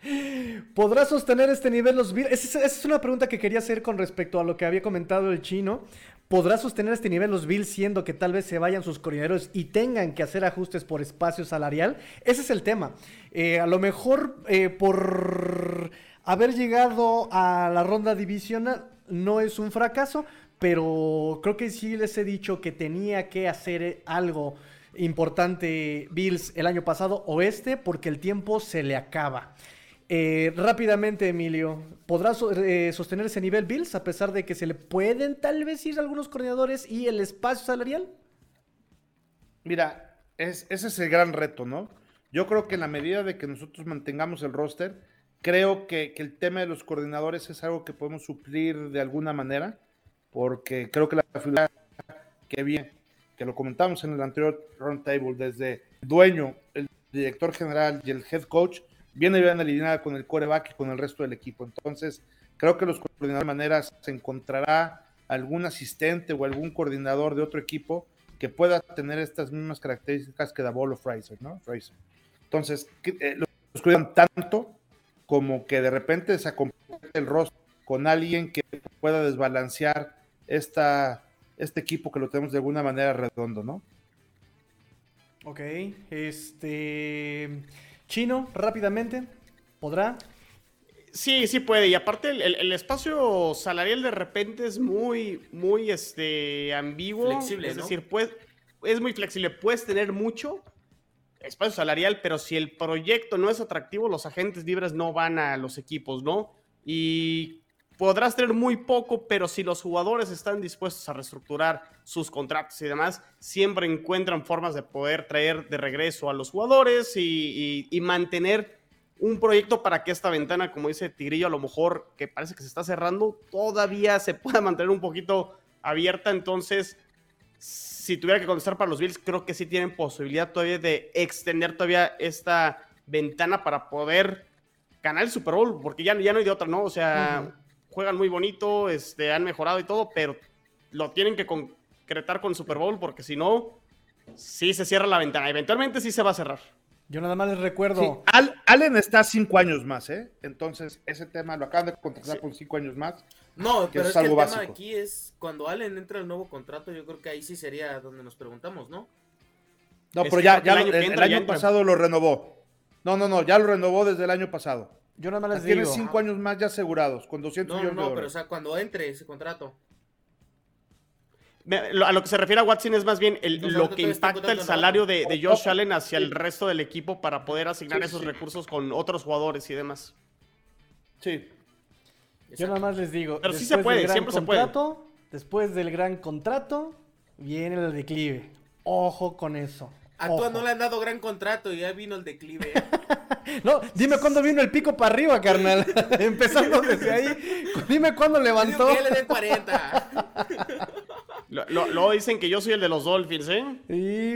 ¿Podrá sostener este nivel los Bills? Esa, esa es una pregunta que quería hacer con respecto a lo que había comentado el chino. ¿Podrá sostener este nivel los Bills siendo que tal vez se vayan sus coordinadores y tengan que hacer ajustes por espacio salarial? Ese es el tema. Eh, a lo mejor eh, por haber llegado a la ronda divisional no es un fracaso, pero creo que sí les he dicho que tenía que hacer algo importante Bills el año pasado o este porque el tiempo se le acaba. Eh, rápidamente, Emilio, ¿podrá so- eh, sostener ese nivel Bills a pesar de que se le pueden tal vez ir algunos coordinadores y el espacio salarial? Mira, es, ese es el gran reto, ¿no? Yo creo que en la medida de que nosotros mantengamos el roster, creo que, el tema de los coordinadores es algo que podemos suplir de alguna manera, porque creo que la figura que bien, que lo comentamos en el anterior roundtable, desde el dueño, el director general y el head coach, viene bien alineada con el coreback y con el resto del equipo. Entonces, creo que los coordinadores de maneras se encontrará algún asistente o algún coordinador de otro equipo que pueda tener estas mismas características que Davolo Fraser, ¿no? Fraser. Entonces, eh, los cuidan tanto como que de repente se complete el rostro con alguien que pueda desbalancear esta, este equipo que lo tenemos de alguna manera redondo, ¿no? Ok, este... Chino, rápidamente, ¿podrá? Sí, sí puede. Y aparte, el, el- el espacio salarial de repente es muy, muy este, ambiguo. Flexible, Es ¿no? decir, puedes, es muy flexible. Puedes tener mucho espacio salarial, pero si el proyecto no es atractivo, los agentes libres no van a los equipos, ¿no? Y podrás tener muy poco, pero si los jugadores están dispuestos a reestructurar sus contratos y demás, siempre encuentran formas de poder traer de regreso a los jugadores y, mantener un proyecto para que esta ventana, como dice Tigrillo, a lo mejor que parece que se está cerrando, todavía se pueda mantener un poquito abierta. Entonces, si tuviera que contestar para los Bills, creo que sí tienen posibilidad todavía de extender todavía esta ventana para poder ganar el Super Bowl, porque ya, ya no hay de otra, ¿no? O sea, juegan muy bonito, este, han mejorado y todo, pero lo tienen que concretar con Super Bowl, porque si no, sí se cierra la ventana. Eventualmente sí se va a cerrar. Yo nada más les recuerdo... Sí, Al- Allen está cinco años más, ¿eh? Entonces, ese tema lo acaban de contratar Sí. por cinco años más. No, Que pero es es, que el tema básico. aquí es cuando Allen entra al nuevo contrato, yo creo que ahí sí sería donde nos preguntamos, ¿no? No, Es pero ya, ya el lo- año el, el entra ya año pasado lo renovó. No, no, no, ya lo renovó desde el año pasado. Yo nada más les Tiene digo... cinco años más ya asegurados, con 200 No, no, millones de no, pero o dólares. sea, cuando entre ese contrato. A lo que se refiere a Watson es más bien el- Entonces, lo que impacta el salario de, de Josh Allen hacia el resto del equipo para poder asignar Sí, esos sí. recursos con otros jugadores y demás. Sí. Yo nada más les digo, Pero sí después se puede, del gran siempre se puede. contrato, Después del gran contrato, viene el declive. Ojo con eso. A ojo. no le han dado gran contrato y ya vino el declive. No, dime cuándo vino el pico para arriba, carnal. Empezando desde ahí. Dime cuándo levantó. Que le den 40. Lo- dicen que yo soy el de los Dolphins, ¿eh?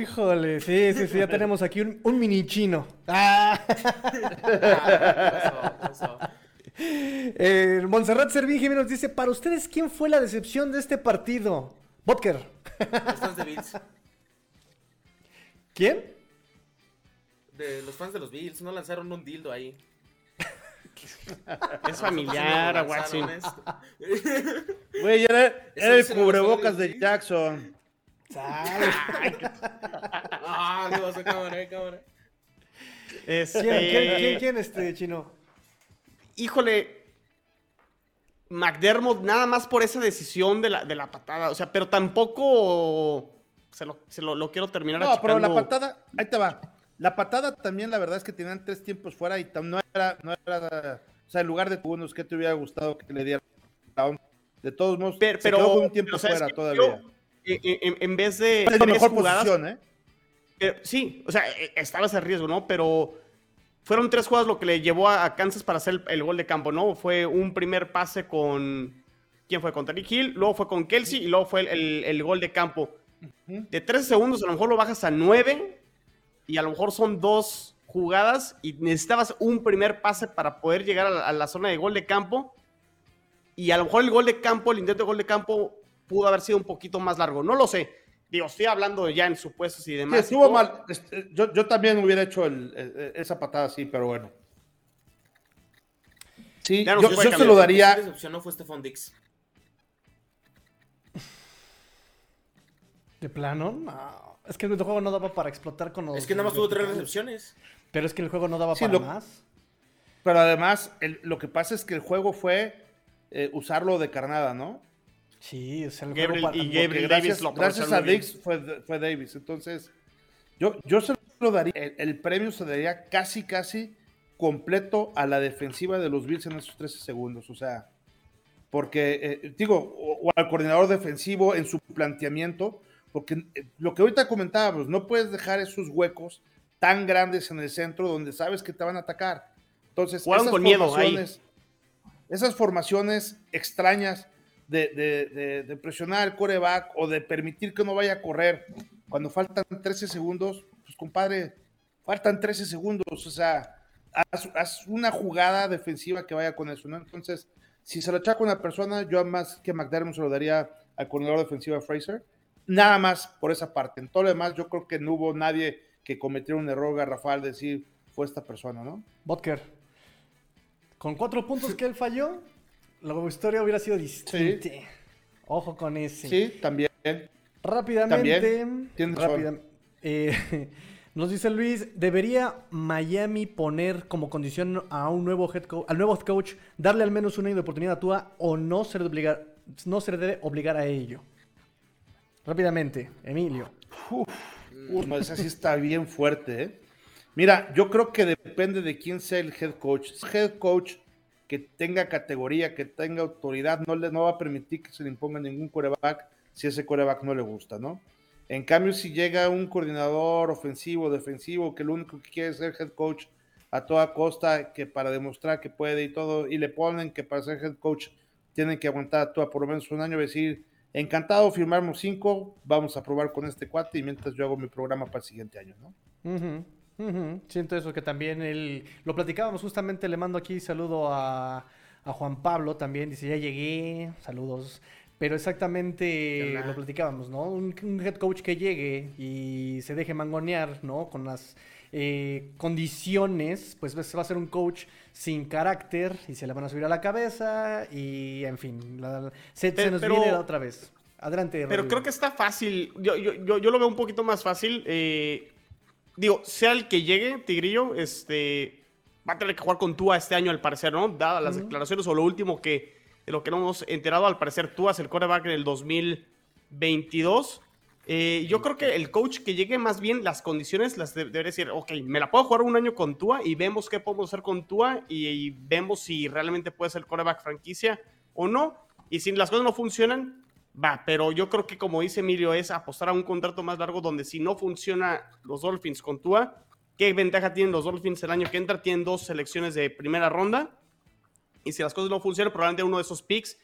Híjole, sí, sí, sí, ya tenemos aquí un, un mini chino. Ah. Ah, ¿qué pasó? ¿Qué pasó? Eh, Montserrat Servín Jiménez dice, para ustedes, ¿quién fue la decepción de este partido? Botker. Los fans de Bills. ¿Quién? De los fans de los Bills no lanzaron un dildo ahí. Es familiar, a Watson. Güey, era, era el cubrebocas de. Jackson. Ah, ¿qué pasó? Cámara, cámara. Este, ¿Quién, quién, quién, quién, este chino? Híjole, McDermott, nada más por esa decisión de la, de la patada. O sea, pero tampoco se lo, se lo- lo quiero terminar No, pero la patada, ahí te va. La patada también, la verdad es que tenían tres tiempos fuera y no era, no era, o sea, en lugar de unos que te hubiera gustado que le diera la onda. De todos modos, Pero, se quedó con un tiempo fuera todavía. yo, en, en- en vez de Es la mejor jugadas, posición, ¿eh? Pero, sí, o sea, e- estaba ese riesgo, ¿no? Pero fueron tres jugadas lo que le llevó a, a Kansas para hacer el, el gol de campo, ¿no? Fue un primer pase con ¿quién fue? Con Tariq Hill, luego fue con Kelsey y luego fue el, el gol de campo. De 13 segundos a lo mejor lo bajas a 9 y a lo mejor son dos jugadas y necesitabas un primer pase para poder llegar a la, zona de gol de campo. Y a lo mejor el gol de campo, el intento de gol de campo, pudo haber sido un poquito más largo. No lo sé. Digo, estoy hablando ya en supuestos y demás. estuvo mal. Este, yo, yo, también hubiera hecho esa patada así, pero bueno. Sí, yo, se lo daría. No fue Stephon Dix. ¿De plano? No. Es que el juego no daba para explotar con los. Es que nada más tuvo tres recepciones. Pero es que el juego no daba para más. Pero además, lo que pasa es que el juego fue eh, usarlo de carnada, ¿no? Sí, es el juego para... Y Gabriel gracias, Davis gracias a Dix fue, fue, Davis. Entonces, yo, yo se lo daría. El, premio se daría casi, casi completo a la defensiva de los Bills en esos 13 segundos. O sea, porque, eh, digo, o, al coordinador defensivo en su planteamiento, porque eh, lo que ahorita comentábamos, no puedes dejar esos huecos tan grandes en el centro donde sabes que te van a atacar. Entonces, esas formaciones, esas formaciones extrañas de, presionar al coreback o de permitir que no vaya a correr cuando faltan 13 segundos, pues compadre, faltan 13 segundos, o sea, haz, una jugada defensiva que vaya con eso, ¿no? Entonces, si se lo achaca una persona, yo más que McDermott se lo daría al coordinador defensivo Fraser, nada más por esa parte. En todo lo demás, yo creo que no hubo nadie que cometiera un error garrafal decir fue esta persona, ¿no? Botker. Con cuatro puntos que él falló, la historia hubiera sido distinta. Ojo con ese. Sí, también. Rápidamente. Eh, nos dice Luis, ¿debería Miami poner como condición a un nuevo head coach, al nuevo head coach, darle al menos un año de oportunidad a Tua o no se, obligar, no se le debe obligar a ello? Rápidamente, Emilio. Uf. Uf, no, esa sí está bien fuerte, ¿eh? Mira, yo creo que depende de quién sea el head coach. Head coach que tenga categoría, que tenga autoridad, no le no va a permitir que se le imponga ningún coreback si ese coreback no le gusta, ¿no? En cambio, si llega un coordinador ofensivo, defensivo, que lo único que quiere es ser head coach a toda costa, que para demostrar que puede y todo, y le ponen que para ser head coach tienen que aguantar a toda por lo menos un año, decir, Encantado, firmamos cinco, vamos a probar con este cuate y mientras yo hago mi programa para el siguiente año, ¿no? Siento eso que también él, lo platicábamos justamente, le mando aquí saludo a, Juan Pablo también, dice ya llegué, saludos. Pero exactamente lo platicábamos, ¿no? Un, head coach que llegue y se deje mangonear, ¿no? Con las eh, condiciones, pues va a ser un coach sin carácter y se le van a subir a la cabeza y en fin, se, nos viene otra vez. Adelante. Pero creo que está fácil, yo, yo, yo, lo veo un poquito más fácil. Eh, digo, sea el que llegue, Tigrillo, este, va a tener que jugar con Tua este año al parecer, ¿no? Dadas las declaraciones o lo último que, de lo que no hemos enterado, al parecer Tua es el quarterback en el 2022. Eh, yo creo que el coach que llegue más bien las condiciones las debería decir, ok, me la puedo jugar un año con Tua y vemos qué podemos hacer con Tua y, vemos si realmente puede ser coreback franquicia o no. Y si las cosas no funcionan, va. Pero yo creo que como dice Emilio es apostar a un contrato más largo donde si no funciona los Dolphins con Tua, ¿qué ventaja tienen los Dolphins el año que entra? Tienen dos selecciones de primera ronda. Y si las cosas no funcionan, probablemente uno de esos picks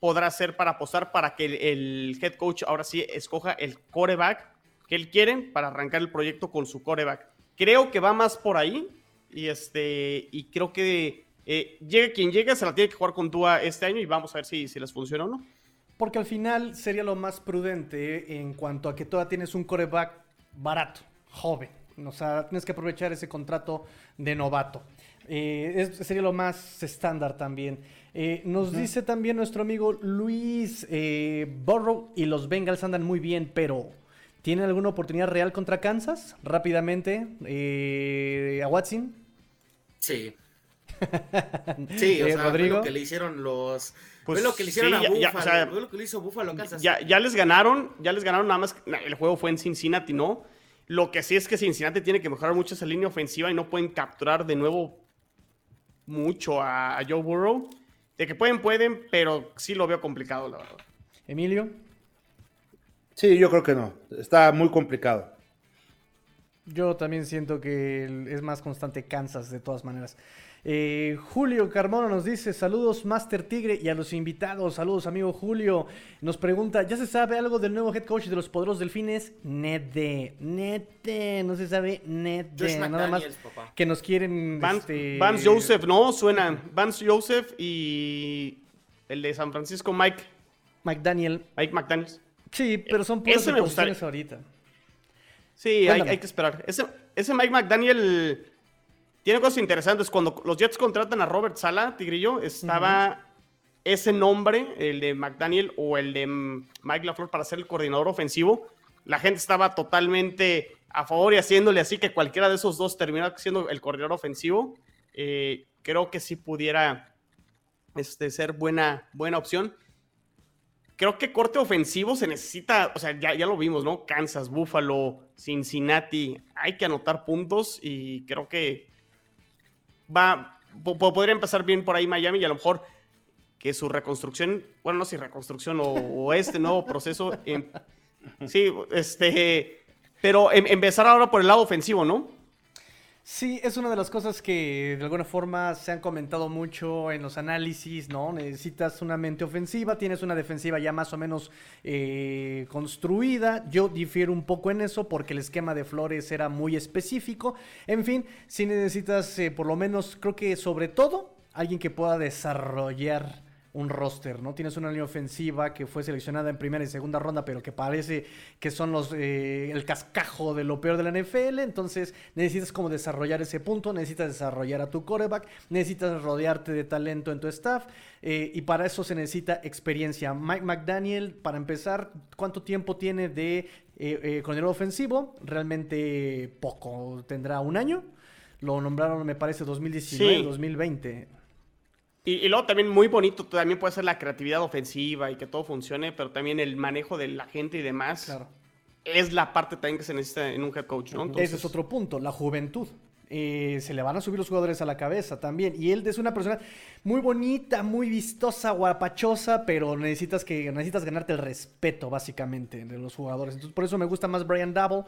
podrá ser para apostar para que el, head coach ahora sí escoja el coreback que él quiere para arrancar el proyecto con su coreback. Creo que va más por ahí y, este, y creo que eh, llegue quien llegue, se la tiene que jugar con Tua este año y vamos a ver si, si les funciona o no. Porque al final sería lo más prudente en cuanto a que todavía tienes un coreback barato, joven. O sea, tienes que aprovechar ese contrato de novato. Eh, sería lo más estándar también. Eh, nos dice también nuestro amigo Luis eh, Borrow y los Bengals andan muy bien, pero ¿tienen alguna oportunidad real contra Kansas? Rápidamente, eh, a Watson. Sí. Sí, o sea, Rodrigo. lo que le hicieron los. Pues lo que le hicieron a Buffalo. lo que le hizo Buffalo Kansas. Ya, ya les ganaron, ya les ganaron nada más. El juego fue en Cincinnati, ¿no? Lo que sí es que Cincinnati tiene que mejorar mucho esa línea ofensiva y no pueden capturar de nuevo mucho a Joe Burrow. De que pueden, pueden, pero sí lo veo complicado, la verdad. Emilio. Sí, yo creo que no. Está muy complicado. Yo también siento que es más constante Kansas de todas maneras. Eh, Julio Carmona nos dice saludos Master Tigre y a los invitados, saludos amigo Julio. Nos pregunta, ¿ya se sabe algo del nuevo head coach de los poderosos delfines? Nede, nete, no se sabe Josh nada más papá. que nos quieren... Vance, este, Vance Joseph, no, suena. Vance Joseph y el de San Francisco, Mike, McDaniel. Mike McDaniels. Sí, pero son puras ahorita. Sí, hay, hay que esperar. Ese, ese Mike McDaniel tiene cosas interesantes. Cuando los Jets contratan a Robert Sala, Tigrillo, estaba ese nombre, el de McDaniel o el de mm, Mike LaFleur para ser el coordinador ofensivo. La gente estaba totalmente a favor y haciéndole así que cualquiera de esos dos terminara siendo el coordinador ofensivo. Eh, creo que sí pudiera este, ser buena, buena opción. Creo que corte ofensivo se necesita, o sea, ya, ya lo vimos, ¿no? Kansas, Buffalo, Cincinnati, hay que anotar puntos y creo que va, po- po- podría empezar bien por ahí Miami y a lo mejor que su reconstrucción, bueno, no si reconstrucción o, o este nuevo proceso, em, sí, este, pero em- empezar ahora por el lado ofensivo, ¿no? Sí, es una de las cosas que de alguna forma se han comentado mucho en los análisis, ¿no? Necesitas una mente ofensiva, tienes una defensiva ya más o menos eh, construida. Yo difiero un poco en eso porque el esquema de Flores era muy específico. En fin, si necesitas eh, por lo menos, creo que sobre todo, alguien que pueda desarrollar un roster, ¿no? Tienes una línea ofensiva que fue seleccionada en primera y segunda ronda, pero que parece que son los eh, el cascajo de lo peor de la NFL. Entonces necesitas como desarrollar ese punto, necesitas desarrollar a tu coreback, necesitas rodearte de talento en tu staff eh, y para eso se necesita experiencia. Mike McDaniel, para empezar, ¿cuánto tiempo tiene de eh, eh, coordinador ofensivo? Realmente poco, tendrá un año. Lo nombraron, me parece, 2019, Sí. 2020. Y, y luego también muy bonito, también puede ser la creatividad ofensiva y que todo funcione, pero también el manejo de la gente y demás. Claro. es la parte también que se necesita en un head coach, ¿no? Entonces, Ese es otro punto, la juventud. Eh, se le van a subir los jugadores a la cabeza también. Y él es una persona muy bonita, muy vistosa, guapachosa, pero necesitas que necesitas ganarte el respeto, básicamente, de los jugadores. Entonces, por eso me gusta más Brian Double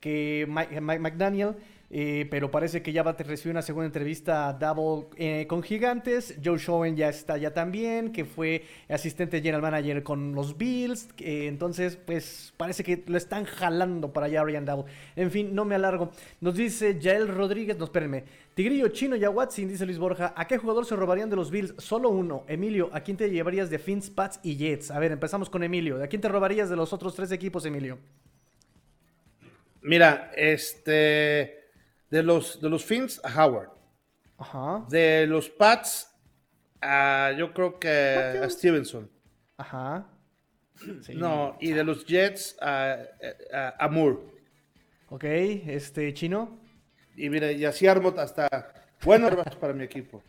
que Mike, Mike McDaniel. Eh, pero parece que ya va a recibir una segunda entrevista Double eh, con Gigantes. Joe Schoen ya está ya también, que fue asistente general manager con los Bills. eh, entonces, pues parece que lo están jalando para allá Brian Double. En fin, no me alargo. Nos dice Yael Rodríguez, no, espérenme. Tigrillo, Chino y dice Luis Borja. ¿A qué jugador se robarían de los Bills? Solo uno. Emilio, ¿a quién te llevarías de Fins, Pats y Jets? A ver, empezamos con Emilio. ¿De a quién te robarías de los otros tres equipos, Emilio? Mira, este. De los, de los Fins a Howard. Ajá, De los Pats a. Yo creo que a Stevenson. ajá. Sí. No, y de los Jets a, a, a Moore. Ok, este, Chino. Y mira, y así armo hasta buenas armas para mi equipo.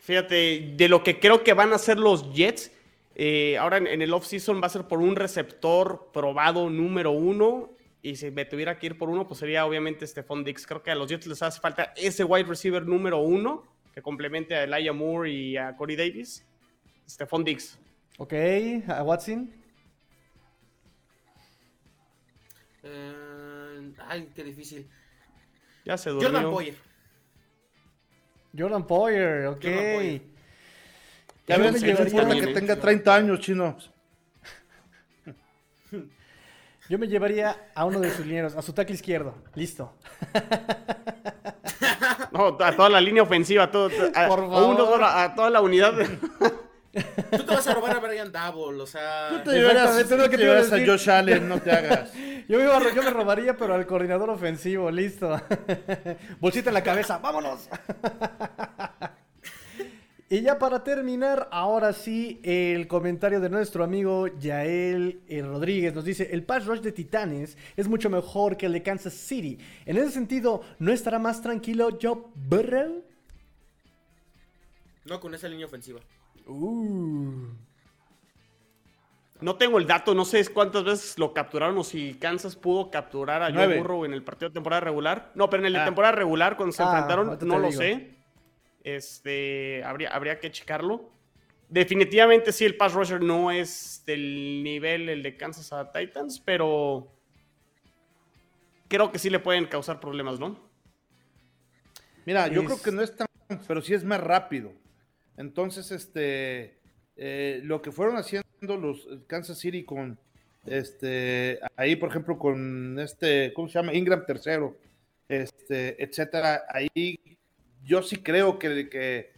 Fíjate, de lo que creo que van a hacer los Jets, eh, ahora en, en el offseason va a ser por un receptor probado número uno. Y si me tuviera que ir por uno, pues sería obviamente Stephon Dix. Creo que a los Jets les hace falta ese wide receiver número uno que complemente a Elijah Moore y a Corey Davis. Stephon Dix. Ok, a Watson. Eh, ay, qué difícil. Ya se durmió. Jordan Poyer. Jordan Poyer, ok. Jordan Poyer. Ya ven, que tenga 30 años, chino. Yo me llevaría a uno de sus lineros, a su tackle izquierdo. Listo. No, a toda la línea ofensiva, a, todo, a, Por uno favor. solo, a toda la unidad. Tú te vas a robar a Brian Double, o sea. Te llevarás, que te llevarás a. Josh Allen, no te hagas. Yo me, iba a- yo me robaría, pero al coordinador ofensivo, listo. Bolsita en la cabeza, vámonos. Y ya para terminar, ahora sí, el comentario de nuestro amigo Yael eh, Rodríguez nos dice, el pass rush de Titanes es mucho mejor que el de Kansas City. En ese sentido, ¿no estará más tranquilo Joe Burrow? No con esa línea ofensiva. Uh. No tengo el dato, no sé cuántas veces lo capturaron o si Kansas pudo capturar a Joe. Burrow en el partido de temporada regular. No, pero en el de Ah. temporada regular cuando se Ah, enfrentaron, no lo digo. sé. Este, habría, habría que checarlo. Definitivamente sí, el pass rusher no es del nivel el de Kansas a Titans, pero creo que sí le pueden causar problemas, ¿no? Mira, yo Es- creo que no es tan, pero sí es más rápido. Entonces, este, eh, lo que fueron haciendo los Kansas City con, este, ahí por ejemplo con este, ¿cómo se llama? Ingram tercero, este, etcétera. Ahí yo sí creo que, que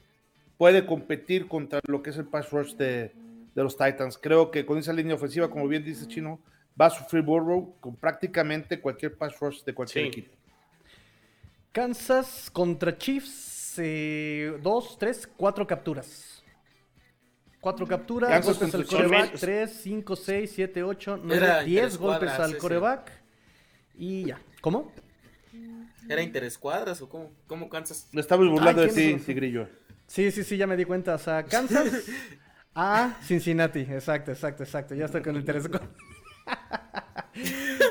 puede competir contra lo que es el pass rush de, de los Titans. Creo que con esa línea ofensiva, como bien dice Chino, va a sufrir Burrow con prácticamente cualquier pass rush de cualquier Sí. equipo. Kansas contra Chiefs, eh, dos, tres, cuatro capturas. Cuatro capturas, Kansas golpes al coreback, Chiefs. 3, 5, 6, 7, 8, Era 9, 10 interescuadras, golpes al ese. coreback. Y ya. ¿Cómo? ¿Era interescuadras o cómo, cómo Kansas? Me estamos burlando Ay, de ¿quién ti? Tigrillo. Sí, sí, sí, ya me di cuenta. O sea, Kansas a Cincinnati. Exacto, exacto, exacto. Ya estoy con el interés.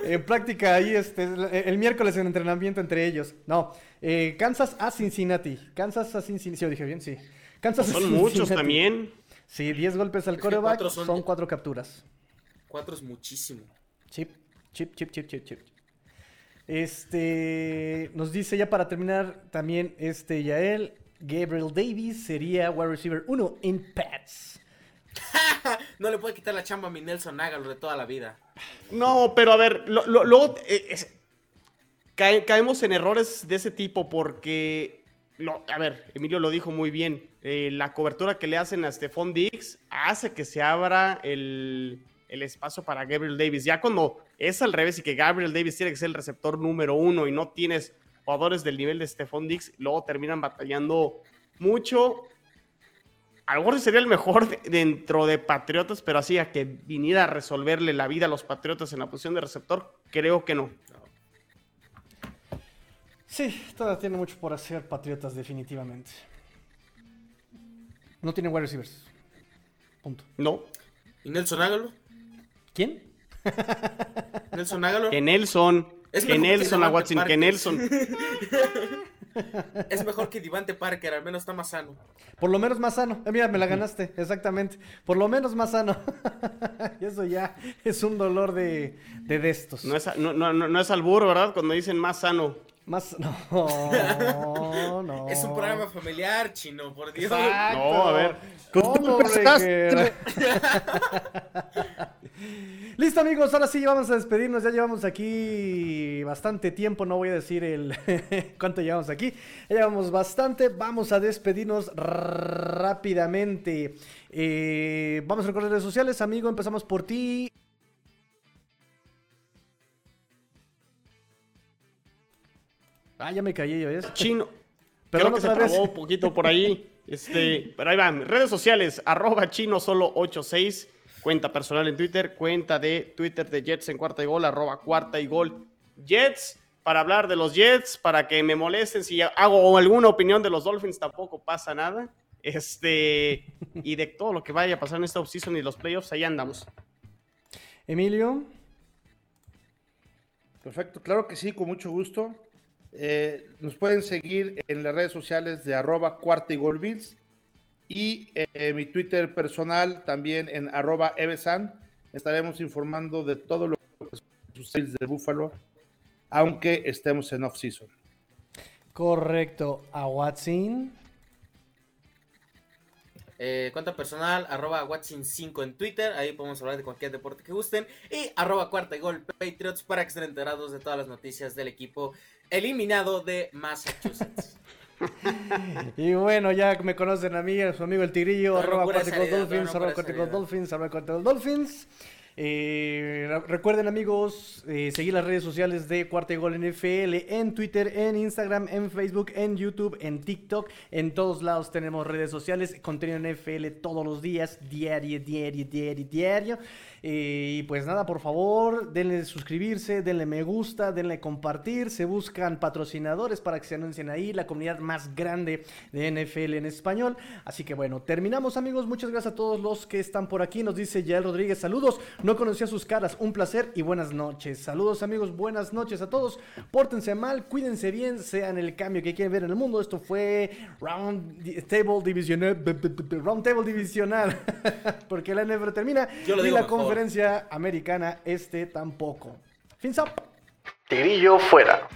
en práctica ahí, este, el, el miércoles en entrenamiento entre ellos. No, eh, Kansas a Cincinnati. Kansas a Cincinnati. ¿Sí lo dije bien? Sí. Kansas a Son muchos también. Sí, 10 golpes al coreback, cuatro son... son- cuatro capturas. Cuatro es muchísimo. Chip, chip, chip, chip, chip, chip. Este, nos dice ya para terminar también este Yael, Gabriel Davis sería wide receiver 1 en Pets. No le puede quitar la chamba a mi Nelson Ágalo de toda la vida. No, pero a ver, lo- lo- luego eh, es- cae- caemos en errores de ese tipo porque, lo- a ver, Emilio lo dijo muy bien, eh, la cobertura que le hacen a Stephon Diggs hace que se abra el, el espacio para Gabriel Davis. Ya cuando es al revés y que Gabriel Davis tiene que ser el receptor número uno y no tienes jugadores del nivel de Stephon Diggs, luego terminan batallando mucho. A lo mejor sería el mejor de- dentro de Patriotas, pero así a que viniera a resolverle la vida a los Patriotas en la posición de receptor, creo que no. Sí, todavía tiene mucho por hacer Patriotas definitivamente. No tiene wide receivers. Punto. No. ¿Y Nelson Ágalo? ¿Quién? ¿Nelson Ágalo? Que Nelson, Es que mejor que Nelson a Devante Watson, que Parker. Nelson. Es mejor que Divante Parker, al menos está más sano. Por lo menos más sano. Eh, mira, me la ganaste, exactamente. Por lo menos más sano. y eso ya es un dolor de, de destos. No es, no, no, no- no es albur, ¿verdad? Cuando dicen más sano. Más. No, no. Es un programa familiar, chino, por Dios. Exacto. No, a ver. ¿Cómo, empezaste? Listo, amigos. Ahora sí vamos a despedirnos. Ya llevamos aquí bastante tiempo. No voy a decir el cuánto llevamos aquí. Ya llevamos bastante. Vamos a despedirnos rápidamente. Eh, vamos a recordar redes sociales, amigo. Empezamos por ti. Ah, ya me callé yo, ¿ves? Chino. Perdón, Creo que se trabó un poquito por ahí. Este, pero ahí van. Redes sociales, arroba chino solo 86. Cuenta personal en Twitter, cuenta de Twitter de Jets en cuarta y gol, arroba cuarta y gol Jets. Para hablar de los Jets, para que me molesten si hago alguna opinión de los Dolphins, tampoco pasa nada. Este, y de todo lo que vaya a pasar en esta offseason y los playoffs, ahí andamos. Emilio. Perfecto, claro que sí, con mucho gusto. Eh, nos pueden seguir en las redes sociales de arroba cuarta y gol Bills y eh, mi Twitter personal también en arroba evesan. Estaremos informando de todo lo que sucede de Búfalo, aunque estemos en off-season. Correcto. A Watson. Eh, cuenta personal, arroba Watson5 en Twitter. Ahí podemos hablar de cualquier deporte que gusten. Y arroba cuarta y gol Patriots para que estén enterados de todas las noticias del equipo eliminado de Massachusetts. Y bueno, ya me conocen a mí, a su amigo el Tigrillo, arroba salida, Dolphins, arroba salida. Dolphins, arroba Cuarticos Dolphins. Eh, re- recuerden amigos, eh, seguir las redes sociales de Cuarta y Gol NFL en Twitter, en Instagram, en Facebook, en YouTube, en TikTok. En todos lados tenemos redes sociales, contenido NFL todos los días, diario, diario, diario, diario. Y pues nada, por favor, denle suscribirse, denle me gusta, denle compartir. Se buscan patrocinadores para que se anuncien ahí, la comunidad más grande de NFL en español. Así que bueno, terminamos amigos. Muchas gracias a todos los que están por aquí. Nos dice Yael Rodríguez, saludos. No conocía sus caras, un placer y buenas noches. Saludos amigos, buenas noches a todos. Pórtense mal, cuídense bien, sean el cambio que quieren ver en el mundo. Esto fue Round Table Divisional. Round Table Divisional. Porque la NFL termina Yo lo y digo la mejor. Conferencia americana este tampoco. Fins up. Tigrillo fuera.